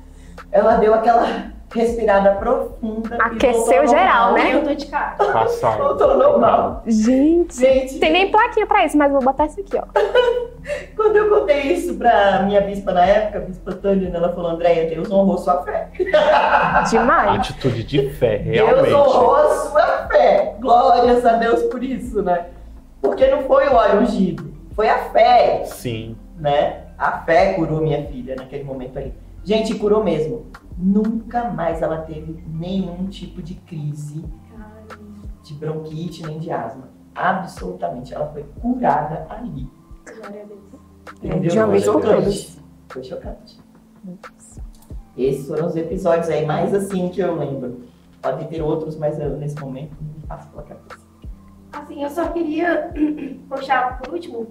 Ela deu aquela respirada profunda. Aqueceu geral, normal. né? Eu tô de cara. (laughs) Passaram. Voltou normal. Gente. Gente, Tem nem plaquinha pra isso, mas vou botar isso aqui, ó. (laughs) Quando eu contei isso pra minha bispa na época, a bispa Tânia, ela falou, Andréia, Deus honrou sua fé. (laughs) Demais. Atitude de fé, Deus realmente. honrou a sua fé. Glórias a Deus por isso, né? Porque não foi o óleo ungido, foi a fé, Sim. né? A fé curou minha filha naquele momento ali. Gente, curou mesmo. Nunca mais ela teve nenhum tipo de crise de bronquite nem de asma. Absolutamente. Ela foi curada ali. Glória a Deus. Entendeu? De uma vez Foi por chocante. todas. Foi chocante. Esses foram os episódios aí mais assim que eu lembro. Podem ter outros, mas eu, nesse momento não me passo pela cabeça. Assim, eu só queria (clears throat) puxar por último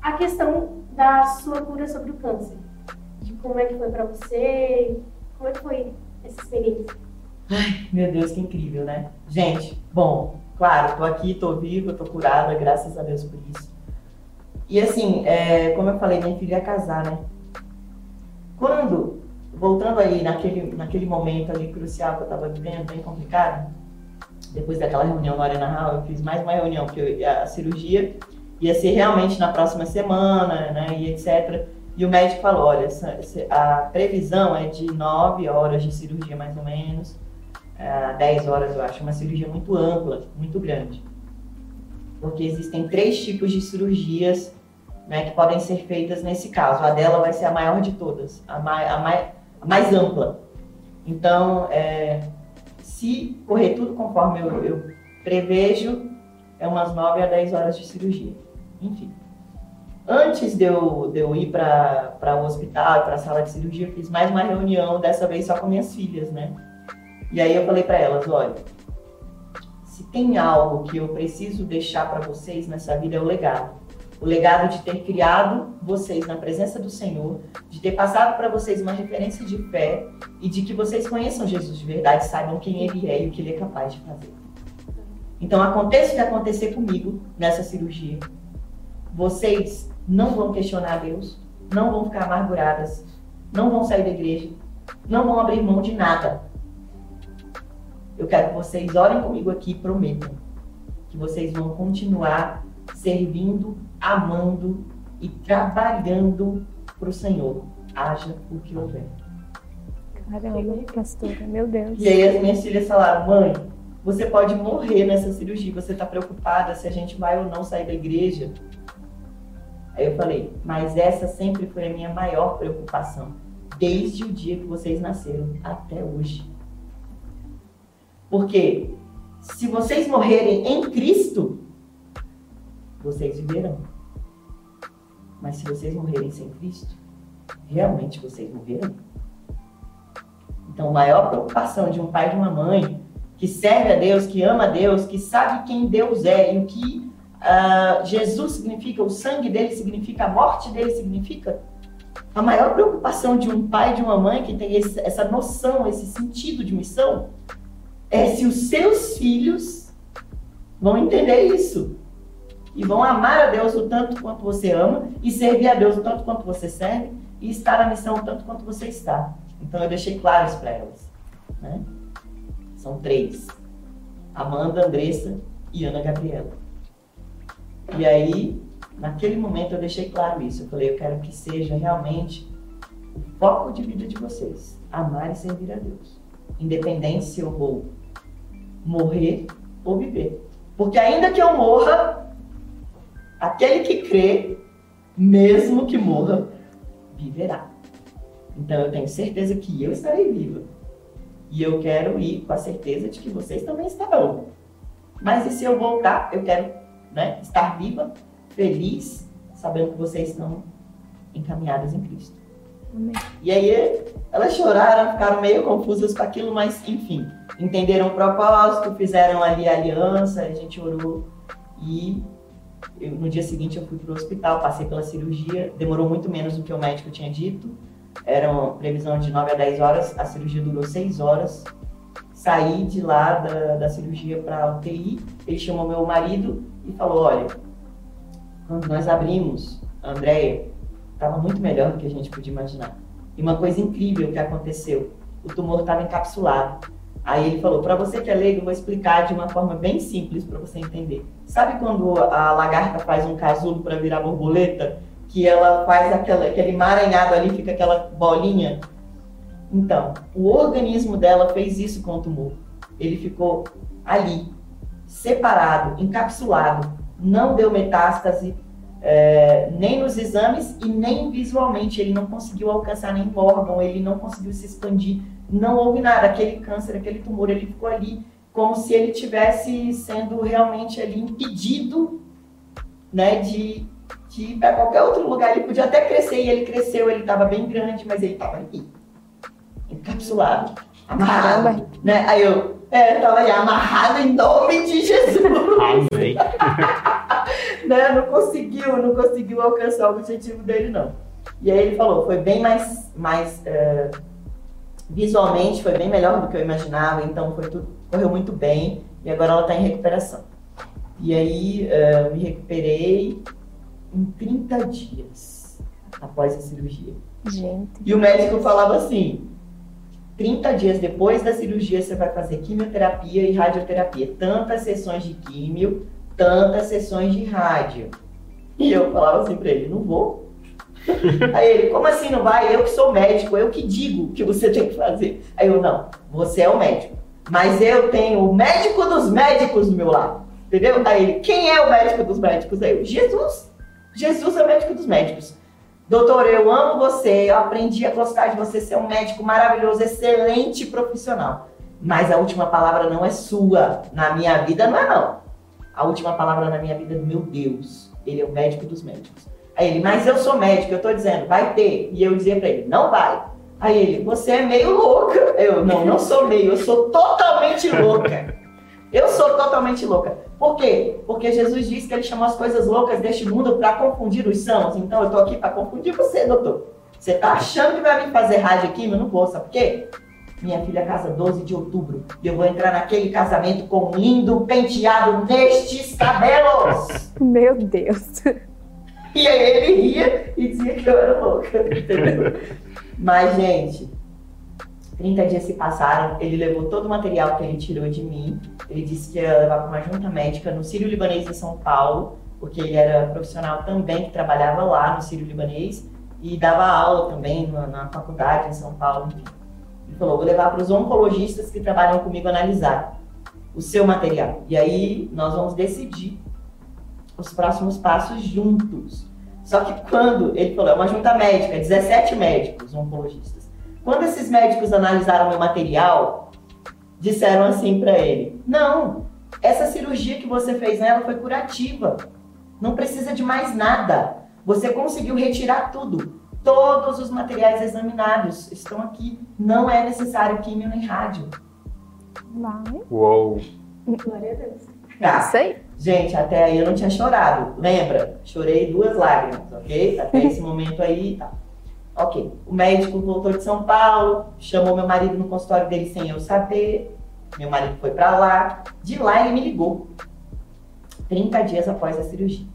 a questão da sua cura sobre o câncer. Como é que foi pra você, como é que foi essa experiência? Meu Deus, que incrível, né? Gente, bom, claro, tô aqui, tô viva, tô curada, graças a Deus por isso. E assim, é, como eu falei, minha filha ia casar, né? Quando, voltando aí naquele, naquele momento ali crucial que eu tava vivendo, bem complicado, depois daquela reunião na Arena Hall, eu fiz mais uma reunião, porque eu- a cirurgia ia ser realmente na próxima semana, né, e etc. E o médico falou, olha, a previsão é de 9 horas de cirurgia, mais ou menos, a 10 horas, eu acho, uma cirurgia muito ampla, muito grande. Porque existem três tipos de cirurgias né, que podem ser feitas nesse caso. A dela vai ser a maior de todas, a mais, a a mais ampla. Então, é, se correr tudo conforme eu, eu prevejo, é umas 9 a 10 horas de cirurgia. Enfim. Antes de eu, de eu ir para o hospital, para a sala de cirurgia, eu fiz mais uma reunião, dessa vez só com minhas filhas, né? E aí eu falei para elas, olha, se tem algo que eu preciso deixar para vocês nessa vida é o legado. O legado de ter criado vocês na presença do Senhor, de ter passado para vocês uma referência de fé e de que vocês conheçam Jesus de verdade, saibam quem ele é e o que ele é capaz de fazer. Então, aconteça o que acontecer comigo nessa cirurgia, vocês não vão questionar Deus, não vão ficar amarguradas, não vão sair da igreja, não vão abrir mão de nada. Eu quero que vocês orem comigo aqui e prometam que vocês vão continuar servindo, amando e trabalhando para o Senhor, haja o que houver. Caramba, pastora, meu Deus. E aí as minhas filhas falaram, mãe, você pode morrer nessa cirurgia, você está preocupada se a gente vai ou não sair da igreja. Aí eu falei, mas essa sempre foi a minha maior preocupação, desde o dia que vocês nasceram até hoje. Porque se vocês morrerem em Cristo, vocês viverão. Mas se vocês morrerem sem Cristo, realmente vocês morrerão. Então, a maior preocupação de um pai e de uma mãe que serve a Deus, que ama a Deus, que sabe quem Deus é e o que uh, Jesus significa, o sangue dele significa, a morte dele significa. A maior preocupação de um pai e de uma mãe que tem esse, essa noção, esse sentido de missão, é se os seus filhos vão entender isso e vão amar a Deus o tanto quanto você ama e servir a Deus o tanto quanto você serve e estar na missão o tanto quanto você está. Então eu deixei claro isso para elas. Né? São três: Amanda, Andressa e Ana Gabriela. E aí, naquele momento, eu deixei claro isso. Eu falei: eu quero que seja realmente o foco de vida de vocês amar e servir a Deus. Independente se eu vou morrer ou viver. Porque ainda que eu morra, aquele que crê, mesmo que morra, viverá. Então eu tenho certeza que eu estarei viva. E eu quero ir com a certeza de que vocês também estarão. Mas e se eu voltar, eu quero né, estar viva, feliz, sabendo que vocês estão encaminhadas em Cristo. Amém. E aí elas choraram, ficaram meio confusas com aquilo, mas enfim, entenderam o propósito, fizeram ali a aliança, a gente orou e eu, no dia seguinte eu fui para o hospital, passei pela cirurgia, demorou muito menos do que o médico tinha dito. Era uma previsão de 9 a 10 horas, a cirurgia durou 6 horas. Saí de lá da, da cirurgia para UTI, ele chamou meu marido e falou: Olha, quando nós abrimos, a Andréia estava muito melhor do que a gente podia imaginar. E uma coisa incrível que aconteceu: o tumor estava encapsulado. Aí ele falou: para você que é leigo, eu vou explicar de uma forma bem simples para você entender. Sabe quando a lagarta faz um casulo para virar borboleta? Que ela faz aquela, aquele emaranhado ali, fica aquela bolinha? Então, o organismo dela fez isso com o tumor. Ele ficou ali, separado, encapsulado, não deu metástase, é, nem nos exames e nem visualmente. Ele não conseguiu alcançar nenhum órgão, ele não conseguiu se expandir não houve nada. Aquele câncer, aquele tumor, ele ficou ali como se ele tivesse sendo realmente ali impedido, né, de, de ir para qualquer outro lugar. Ele podia até crescer e ele cresceu, ele estava bem grande, mas ele estava ali, encapsulado, amarrado, né? Aí eu é, tava aí amarrado em nome de Jesus. Amém. (laughs) né? Não conseguiu, não conseguiu alcançar o objetivo dele não. E aí ele falou, foi bem mais, mais uh, Visualmente foi bem melhor do que eu imaginava, então foi tudo, correu muito bem e agora ela está em recuperação. E aí uh, me recuperei em 30 dias após a cirurgia. Gente. E o médico falava assim: 30 dias depois da cirurgia você vai fazer quimioterapia e radioterapia. Tantas sessões de químio, tantas sessões de rádio. E eu falava assim para ele: não vou, (laughs) Aí ele, como assim não vai? Eu que sou médico, eu que digo o que você tem que fazer. Aí eu, não, você é o médico. Mas eu tenho o médico dos médicos do meu lado. Entendeu? Aí ele, quem é o médico dos médicos? Aí eu, Jesus. Jesus é o médico dos médicos. Doutor, eu amo você, eu aprendi a gostar de você, ser um médico maravilhoso, excelente profissional. Mas a última palavra não é sua. Na minha vida não é não. A última palavra na minha vida é do meu Deus. Ele é o médico dos médicos. Aí ele, mas eu sou médico, eu tô dizendo, vai ter. E eu dizia para ele, não vai. Aí ele, você é meio louca. Eu, não, não sou meio, eu sou totalmente louca. Eu sou totalmente louca. Por quê? Porque Jesus disse que ele chamou as coisas loucas deste mundo para confundir os sãos. Então eu tô aqui para confundir você, doutor. Você tá achando que vai vir fazer rádio aqui? Mas não vou, sabe por quê? Minha filha casa 12 de outubro. E eu vou entrar naquele casamento com um lindo penteado nestes cabelos. Meu Deus. E aí ele ria e dizia que eu era louca, entendeu? Mas, gente, 30 dias se passaram, ele levou todo o material que ele tirou de mim. Ele disse que ia levar para uma junta médica no Sírio Libanês em São Paulo, porque ele era profissional também que trabalhava lá no Sírio Libanês e dava aula também na, na faculdade em São Paulo. Ele falou: vou levar para os oncologistas que trabalham comigo analisar o seu material. E aí nós vamos decidir os próximos passos juntos. Só que quando ele falou, é uma junta médica, 17 médicos oncologistas. Quando esses médicos analisaram meu material, disseram assim para ele: "Não, essa cirurgia que você fez nela foi curativa. Não precisa de mais nada. Você conseguiu retirar tudo. Todos os materiais examinados estão aqui. Não é necessário químio nem rádio." Uou. Glória a Deus. Tá. Isso aí. Gente, até aí eu não tinha chorado. Lembra? Chorei duas lágrimas, ok? Até esse (laughs) momento aí, tá. Ok. O médico voltou de São Paulo, chamou meu marido no consultório dele sem eu saber. Meu marido foi pra lá. De lá ele me ligou. 30 dias após a cirurgia.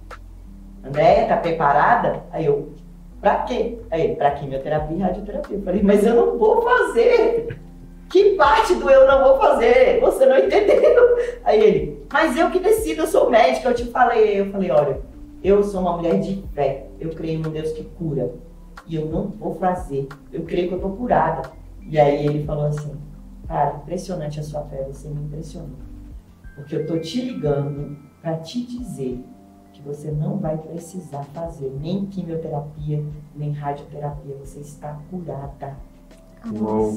Andréia, tá preparada? Aí eu, pra quê? Aí ele, pra quimioterapia e radioterapia. Eu falei, mas eu não vou fazer. Que parte do eu não vou fazer? Você não entendeu? Aí ele, mas eu que decido, eu sou médica, eu te falei. Eu falei, olha, eu sou uma mulher de fé. Eu creio num Deus que cura. E eu não vou fazer. Eu creio que eu tô curada. E aí ele falou assim, cara, impressionante a sua fé, você me impressionou. Porque eu tô te ligando para te dizer que você não vai precisar fazer nem quimioterapia, nem radioterapia. Você está curada. Uou.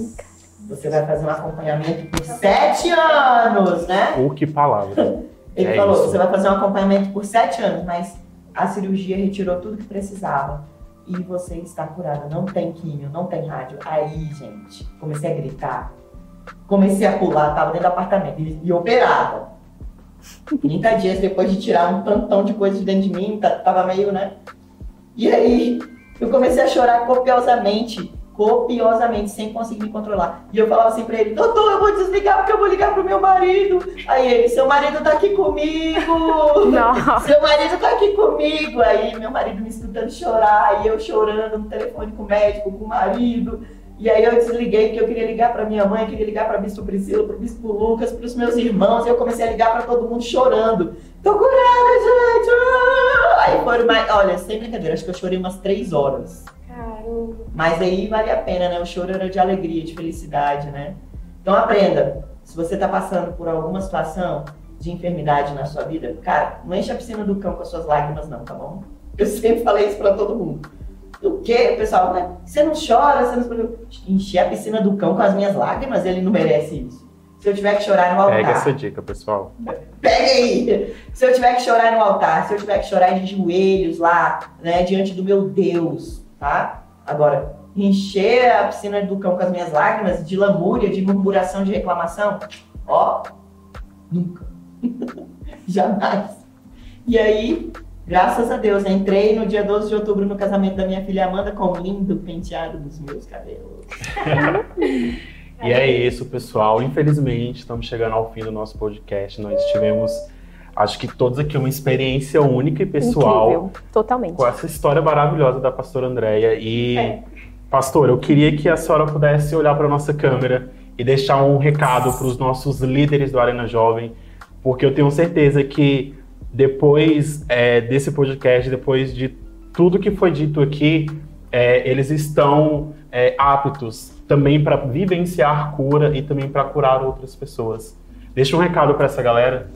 Você vai fazer um acompanhamento por sete anos, né? O que palavra. (laughs) Ele É falou, isso. você vai fazer um acompanhamento por sete anos, mas a cirurgia retirou tudo que precisava. E você está curada. Não tem químio, não tem rádio. Aí, gente, comecei a gritar. Comecei a pular, tava dentro do apartamento e, e operada. 30 dias depois de tirar um tantão de coisa de dentro de mim, tá- tava meio, né? E aí, eu comecei a chorar copiosamente, copiosamente, sem conseguir me controlar. E eu falava assim pra ele, doutor, eu vou desligar porque eu vou ligar pro meu marido. Aí ele, seu marido tá aqui comigo. (laughs) Nossa. Seu marido tá aqui comigo. Aí meu marido me escutando chorar, e eu chorando no telefone com o médico, com o marido. E aí eu desliguei porque eu queria ligar pra minha mãe, queria ligar pra Bispo Priscila, pro Bispo Lucas, pros meus irmãos. E eu comecei a ligar pra todo mundo chorando. Tô curada, gente! Ah! Aí foram mais. Olha, sem brincadeira, acho que eu chorei umas três horas. Caramba. Mas aí vale a pena, né? O choro era de alegria, de felicidade, né? Então aprenda. Se você tá passando por alguma situação de enfermidade na sua vida, cara, não enche a piscina do cão com as suas lágrimas, não, tá bom? Eu sempre falei isso pra todo mundo. O quê, pessoal? Né? Você não chora, você não se. Encher a piscina do cão com as minhas lágrimas, ele não merece isso. Se eu tiver que chorar no altar. Pega essa dica, pessoal. Pega aí! Se eu tiver que chorar no altar, se eu tiver que chorar de joelhos lá, né, diante do meu Deus, tá? Agora, encher a piscina do cão com as minhas lágrimas, de lamúria, de murmuração, de reclamação, ó, nunca. (laughs) Jamais. E aí, graças a Deus, entrei no dia 12 de outubro no casamento da minha filha Amanda com um lindo penteado dos meus cabelos. (laughs) E é isso, pessoal. Infelizmente, estamos chegando ao fim do nosso podcast. Nós tivemos, acho que todos aqui, uma experiência única e pessoal Incrível. Totalmente. com essa história maravilhosa da pastora Andréia. E, É. pastor, eu queria que a senhora pudesse olhar para nossa câmera e deixar um recado para os nossos líderes do Arena Jovem, porque eu tenho certeza que depois é, desse podcast, depois de tudo que foi dito aqui, é, eles estão é, aptos também para vivenciar cura e também para curar outras pessoas. Deixa um recado para essa galera.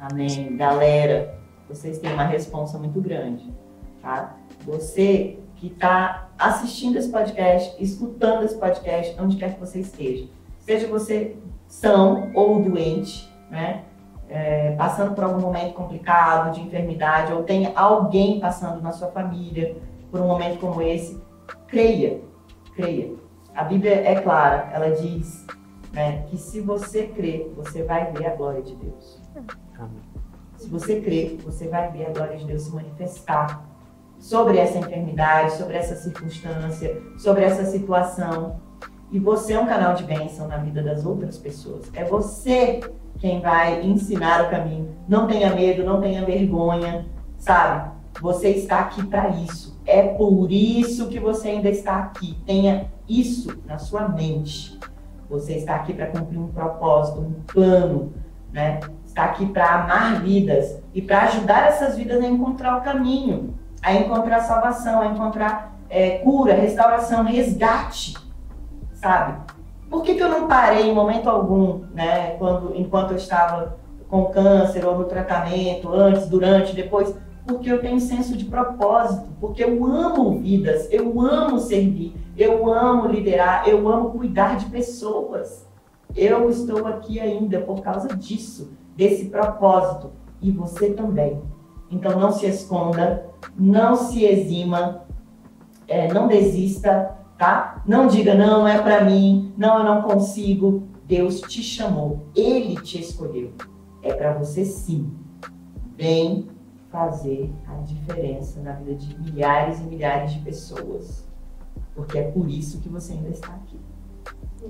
Amém. Galera, vocês têm uma responsa muito grande, tá? Você que está assistindo esse podcast, escutando esse podcast, onde quer que você esteja. Seja você são ou doente, né? É, passando por algum momento complicado, de enfermidade, ou tem alguém passando na sua família por um momento como esse, creia, creia. A Bíblia é clara, ela diz né, que se você crer, você vai ver a glória de Deus. Se você crer, você vai ver a glória de Deus se manifestar sobre essa enfermidade, sobre essa circunstância, sobre essa situação. E você é um canal de bênção na vida das outras pessoas. É você quem vai ensinar o caminho. Não tenha medo, não tenha vergonha, sabe? Você está aqui para isso. É por isso que você ainda está aqui. Tenha isso na sua mente. Você está aqui para cumprir um propósito, um plano, né? Está aqui para amar vidas e para ajudar essas vidas a encontrar o caminho, a encontrar salvação, a encontrar é, cura, restauração, resgate, sabe? Por que, que eu não parei em momento algum, né? Quando, enquanto eu estava com câncer ou no tratamento, antes, durante, depois? Porque eu tenho senso de propósito, porque eu amo vidas, eu amo servir, eu amo liderar, eu amo cuidar de pessoas. Eu estou aqui ainda por causa disso, desse propósito. E você também. Então não se esconda, não se exima, é, não desista, tá? Não diga, não, não é para mim, não, eu não consigo. Deus te chamou, Ele te escolheu. É para você sim. Vem fazer a diferença na vida de milhares e milhares de pessoas. Porque é por isso que você ainda está aqui.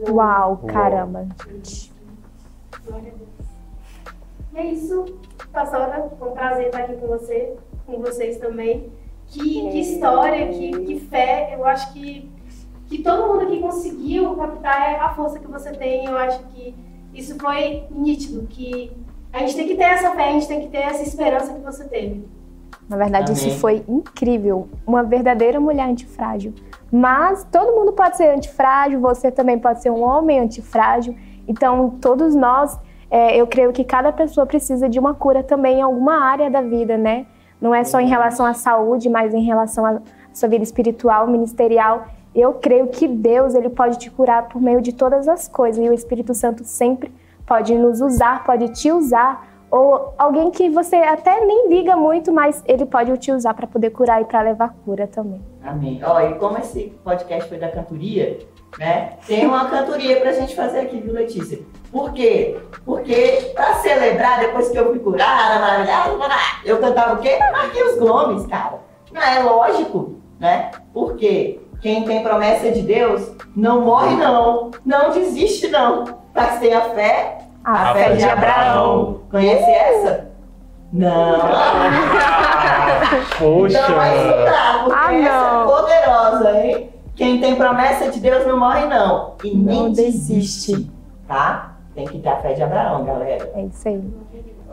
Uau, caramba. Glória a Deus. E é isso, pastora. Foi um prazer estar aqui com você, com vocês também. Que, que história, que, que fé. Eu acho que, que todo mundo aqui conseguiu captar a força que você tem. Eu acho que isso foi nítido. Que a gente tem que ter essa fé, a gente tem que ter essa esperança que você teve. Na verdade, Amém. isso foi incrível. Uma verdadeira mulher antifrágil. Mas todo mundo pode ser antifrágil, você também pode ser um homem antifrágil. Então, todos nós, é, eu creio que cada pessoa precisa de uma cura também em alguma área da vida, né? Não é só em relação à saúde, mas em relação à sua vida espiritual, ministerial. Eu creio que Deus ele pode te curar por meio de todas as coisas e o Espírito Santo sempre pode nos usar, pode te usar ou alguém que você até nem liga muito, mas ele pode te usar para poder curar e para levar cura também. Amém. Ó, e como esse podcast foi da cantoria, né? Tem uma cantoria pra gente fazer aqui, viu, Letícia? Por quê? Porque pra celebrar, depois que eu fui curada, maravilhosa, eu cantava o quê? Marquinhos Gomes, cara. Não é lógico, né? Porque quem tem promessa de Deus não morre, não. Não desiste, não. Mas tem a fé, A, a fé de Abraão. Conhece essa? Não. (laughs) Poxa! Então vai estudar, porque Ah, essa não. é poderosa, hein? Quem tem promessa de Deus não morre, não. E nem Não desiste, desiste. tá? Tem que ter a fé de Abraão, galera. É isso aí.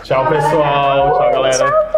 Tchau, pessoal. Tchau, galera.